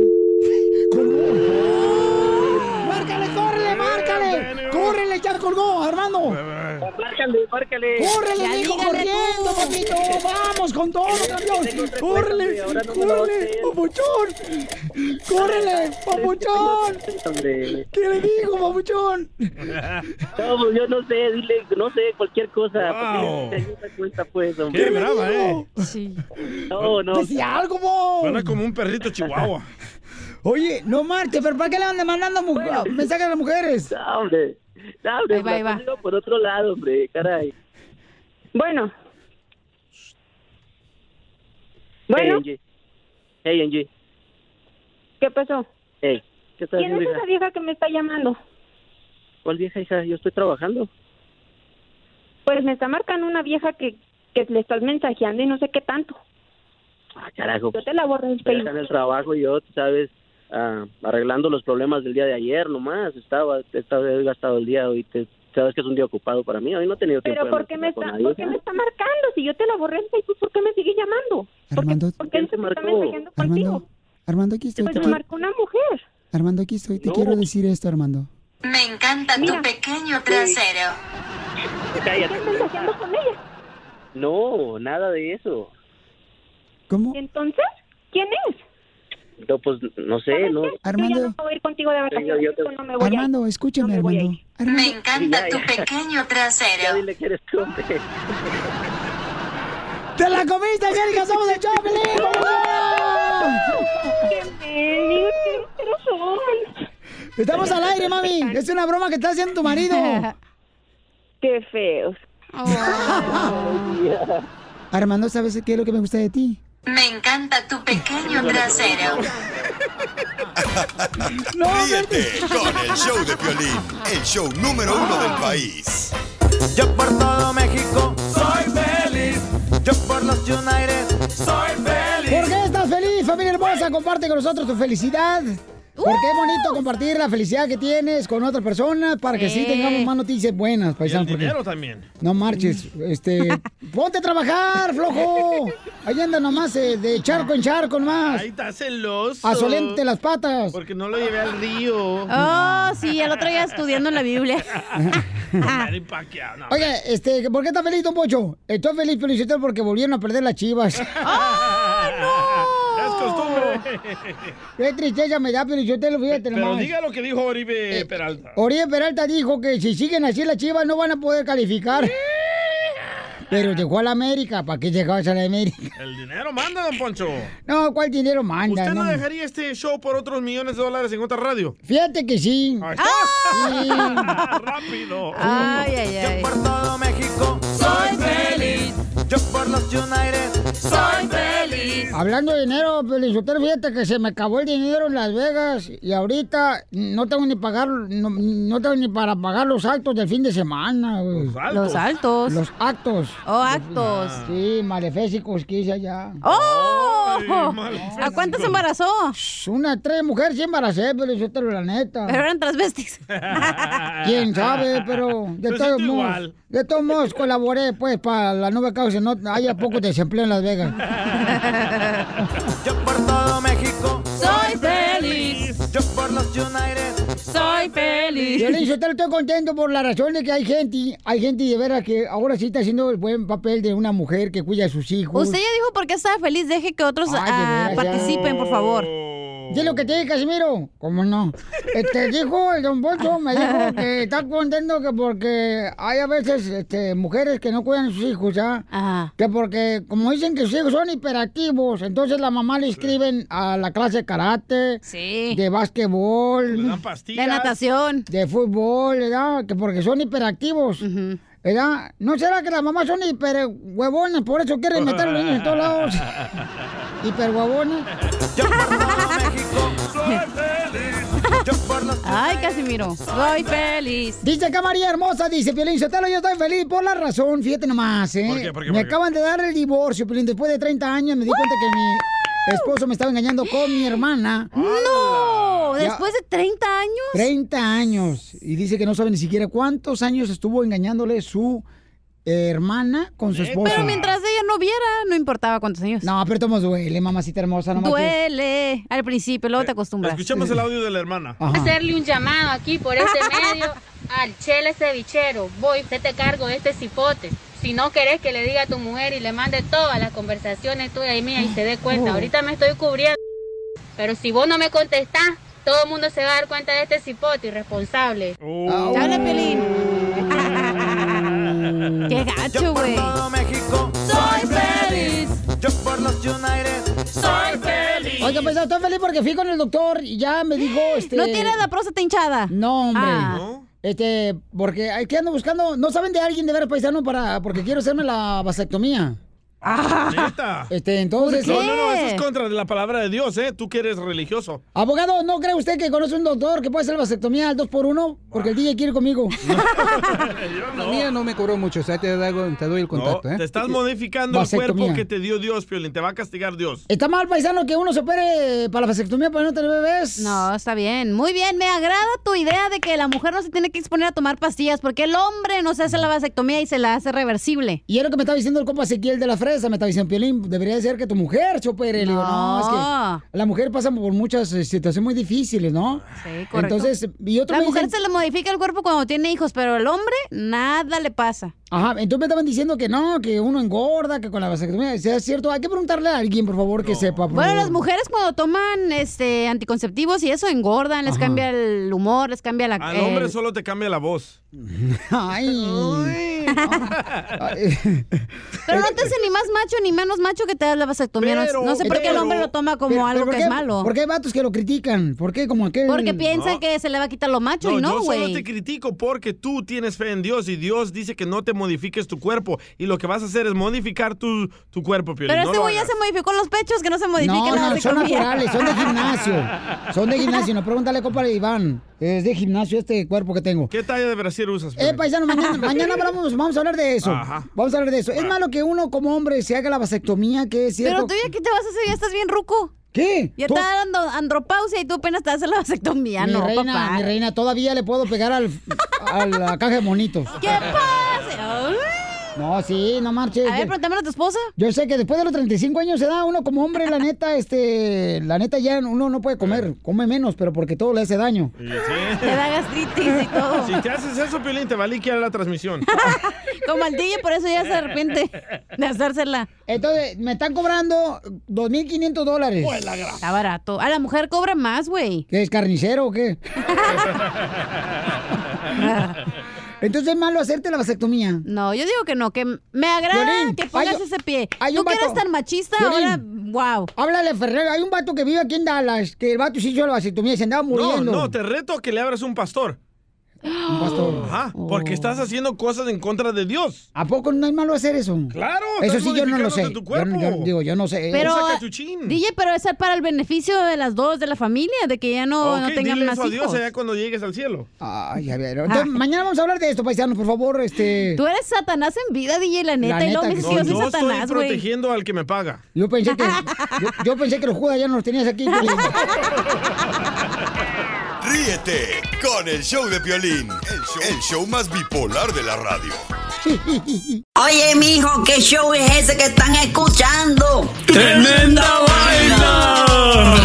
¡Márcale, córrele, márcale! ¡Córrele, ya colgó, Armando! Márcale, márcale. ¡Córrele, mijo, dígale corriendo, papito! ¡Vamos con todo, campeón! ¡Córrele, córrele, papuchón! ¡Córrele, papuchón! ¿Qué le digo, papuchón? No, pues yo no sé, dile, no sé, cualquier cosa. Wow. Pues, hombre. Qué brava, ¿eh? Sí. No, no. Decía algo, vos. Suena como un perrito chihuahua. Oye, no marche, pero ¿para qué le andan mandando mu- mensajes a las mujeres? No, hombre. No, hombre, Ahí va, ahí va. por otro lado, hombre, caray. Bueno. Bueno, Hey, Angie. Hey, Angie. ¿qué pasó? Hey, ¿qué estás ¿Quién haciendo, es esa vieja que me está llamando? ¿Cuál vieja, hija? Yo estoy trabajando. Pues me está marcando una vieja que, que le estás mensajeando y no sé qué tanto. Ah, carajo. Yo te la borré en Facebook. en el trabajo y yo, tú sabes, ah, arreglando los problemas del día de ayer nomás. Estaba, estaba gastado el día hoy. Te, sabes que es un día ocupado para mí. Hoy no he tenido tiempo Pero de ¿por qué, me está, ¿por qué me está marcando? Si yo te la borré en Facebook, ¿por qué me sigue llamando? Armando, ¿Por qué él se está marcó? mensajeando contigo? Armando, Armando, aquí estoy. Pues te me marcó una mujer. Armando, aquí estoy. Te No. quiero decir esto, Armando. Me encanta tu pequeño trasero. Cállate. ¿Estás mensajeando con ella? No, nada de eso. ¿Cómo? ¿Entonces? ¿Quién es? No, pues no sé, no. Yo ya Armando, no voy a ir contigo de vacaciones. yo te- yo no me voy a ir. Armando, escúchame, No me Armando. Me encanta Ya, tu ya. pequeño Ya trasero. dile que eres tú. ¡Te la comiste, Angélica! ¡Somos de Choplin! ¡Qué qué! Estamos al aire, mami. Es una broma que está haciendo tu marido. ¡Qué feos! Armando, ¿sabes qué es lo que me gusta de ti? Me encanta tu pequeño trasero. Ríete con el show de Piolín, el show número uno del país. Yo por todo México soy feliz. Yo por los United soy feliz. ¿Por qué estás feliz, familia hermosa? Comparte con nosotros tu felicidad. Porque es bonito compartir la felicidad que tienes con otras personas para que sí Sí. tengamos más noticias buenas, Y el paisanos. dinero también. No marches, este, ponte a trabajar, flojo. Ahí anda nomás eh, de charco en charco nomás. Ahí está celoso. Asolente las patas. Porque no lo llevé al río. Oh, sí, el otro día estudiando en la Biblia. No. Oye, este, ¿por qué estás feliz, Don Pocho? Estoy feliz, Felicitero, porque volvieron a perder las chivas. Costumbre. Qué tristeza me da, Felicitero, fíjate Pero nomás. diga lo que dijo Oribe Peralta. Oribe Peralta dijo que si siguen así las chivas no van a poder calificar. Pero dejó a la América, ¿para qué dejabas a la América? El dinero manda, don Poncho. No, ¿cuál dinero manda? ¿Usted no No. dejaría este show por otros millones de dólares en otra radio? Fíjate que sí. Ahí está. Sí. Rápido. Ay, ay, ay. Por todo México. Yo por los United soy feliz. Hablando de dinero, Pelizotero, fíjate que se me acabó el dinero en Las Vegas y ahorita no tengo ni pagar, no, no tengo ni para pagar los actos del fin de semana. güey. Los altos. Los altos. Los actos. Oh, actos. Sí, malefésicos que hice allá. ¡Oh! Ay. ¿A cuántas se embarazó? Una, tres mujeres sí embaracé, Pelizotero, la neta. Pero eran transvestis. Quién sabe, pero de Se todos modos. De todos modos colaboré pues para la nueva causa, no haya poco desempleo en Las Vegas. Yo por todo México Soy feliz. Yo por los United Soy feliz. Yo le digo, te estoy contento por la razón de que hay gente, hay gente de veras que ahora sí está haciendo el buen papel de una mujer que cuida a sus hijos. Usted ya dijo por qué estaba feliz. Deje que otros Ay, ah, ya. participen, por favor. ¿Qué es lo que te dije, Casimiro? ¿Cómo no? Este, dijo el don Poncho, me dijo que está contento que porque hay a veces este, mujeres que no cuidan a sus hijos, ¿ya? Ajá. Que porque, como dicen que sus hijos son hiperactivos, entonces la mamá le escriben a la clase de karate, Sí. de Le básquetbol, dan pastillas. De natación. de fútbol, ¿verdad? Que porque son hiperactivos. ¿Verdad? ¿No será que las mamás son hiper huevones? Por eso quieren meter a los niños en todos lados. hiper huevones. Yo por todo México soy feliz. Yo por los Ay, Casimiro. Soy feliz. Dice acá María Hermosa, dice Piolín Sotelo, yo estoy feliz por la razón, fíjate nomás, ¿eh? ¿Por qué? ¿Por qué? Me ¿Por qué? acaban de dar el divorcio, Piolín, después de 30 años me di cuenta que mi esposo me estaba engañando con mi hermana. ¡No! ¿Después de 30 años? 30 años. Y dice que no sabe ni siquiera cuántos años estuvo engañándole su hermana con su esposa. Pero mientras ella no viera, no importaba cuántos años. No, pero todos duele, mamacita hermosa. No Duele al principio, luego te acostumbras. Escuchamos el audio de la hermana. hacerle un llamado aquí por este medio al chele cevichero. Voy, te te cargo este cipote. Si no querés que le diga a tu mujer y le mande todas las conversaciones tuyas y mías y se dé cuenta, Oh. ahorita me estoy cubriendo. Pero si vos no me contestás, todo el mundo se va a dar cuenta de este cipote irresponsable. Oh. Pelín. Qué gacho, güey. México soy feliz. Yo por los United soy feliz. Oiga, pues estoy feliz porque fui con el doctor y ya me dijo, este... ¿No tienes la próstata hinchada? No, hombre. Ah. ¿No? Este, porque aquí ando buscando, ¿no saben de alguien de ver paisano para, porque quiero hacerme la vasectomía? ¿Neta? Este, entonces... No, no, no, eso es contra de la palabra de Dios, ¿eh? Tú que eres religioso. Abogado, ¿no cree usted que conoce un doctor que puede hacer vasectomía al 2 por 1 Porque el DJ quiere conmigo. La mía no me cobró mucho, o sea, te, doy- te doy el contacto, ¿eh? Te estás modificando el cuerpo que te dio Dios, Piolín. Te va a castigar Dios. ¿Está mal, paisano, que uno se opere para la vasectomía para no tener bebés? No, está bien. Muy bien, me agrada tu idea de que la mujer no se tiene que exponer a tomar pastillas porque el hombre no se hace la vasectomía y se la hace reversible. Y es lo que me estaba diciendo el compa Ezequiel de la Fresa, me estaba diciendo, Piolín, debería de ser que tu mujer se opere. Le digo, no, es que la mujer pasa por muchas eh, situaciones muy difíciles, ¿no? Sí, correcto. Entonces, y otro la mujer dicen- se le modifica el cuerpo cuando tiene hijos, pero el hombre nada le pasa. Ajá, entonces me estaban diciendo que no, que uno engorda, que con la vasectomía, sea cierto, hay que preguntarle a alguien, por favor, que sepa. Bueno, favor. las mujeres cuando toman este anticonceptivos y eso engordan, les Ajá. cambia el humor, les cambia la Al eh, hombre solo te cambia la voz. Ay. Pero no te hace ni más macho ni menos macho que te das la vasectomía. No- Pero- no sé por qué el hombre lo toma como Pero- algo pero ¿por que es malo. ¿Por qué hay vatos que lo critican? ¿Por qué? Como aquel... Porque piensan que se le va a quitar lo macho y yo no, solo güey. te critico porque tú tienes fe en Dios y Dios dice que no te modifiques tu cuerpo y lo que vas a hacer es modificar tu, tu cuerpo, Piolín. Pero No este güey ya se modificó los pechos, que no se modifiquen No, la no, son naturales, son de gimnasio. Son de gimnasio. No, pregúntale, compa Iván. Es de gimnasio este cuerpo que tengo. ¿Qué talla de brasier usas? Eh, paisano, mañana, mañana hablamos, vamos a hablar de eso. Ajá. Vamos a hablar de eso. Es malo que uno como hombre se haga la vasectomía, que es cierto. Pero tú ya qué te vas a hacer, ya estás bien ruco. ¿Qué? Ya está dando andropausia y tú apenas te haces la vasectomía, mi no, reina, papá. mi reina, todavía le puedo pegar al, a la caja de monitos. ¿Qué pasa? No, sí, no marches. A ver, pregúntame a tu esposa. Yo sé que después de los 35 años se da uno como hombre, la neta, este, la neta ya uno no puede comer, come menos, pero porque todo le hace daño. Te da gastritis y todo. Si te haces eso, Piolín, te va a liquear la transmisión. Como al DJ, por eso ya se arrepiente de hacérsela. Entonces, me están cobrando 2.500 dólares. Está barato. A la mujer cobra más, güey. ¿Qué es carnicero o qué? Entonces es malo hacerte la vasectomía. No, yo digo que no, que me agrada que pongas hay- ese pie. hay Tú un que eres vato- tan machista, ahora, wow. Háblale a Ferrero. Hay un vato que vive aquí en Dallas, que el vato se hizo la vasectomía y se andaba No, muriendo. no, te reto que le abras un pastor. Un pastor. Ajá, porque estás haciendo cosas en contra de Dios. ¿A poco no es malo hacer eso? Claro, Eso sí, yo no lo sé. tu Yo, cuerpo. yo digo, yo no sé. Pero. DJ, pero es para el beneficio de las dos, de la familia, de que ya no, no Ok, tengan dile más eso a Dios hijos. allá cuando llegues al cielo. Ay, a ver. Entonces, mañana vamos a hablar de esto, paisanos, por favor. Este... Tú eres Satanás en vida, DJ, la neta. y luego me dices que yo soy yo estoy Satanás, güey. protegiendo al que me paga. Yo pensé que, yo, yo pensé que los judas ya no los tenías aquí. Ríete con el show de Piolín, el show, el show más bipolar de la radio. Oye, mijo, ¿qué show es ese que están escuchando? ¡Tremenda vaina!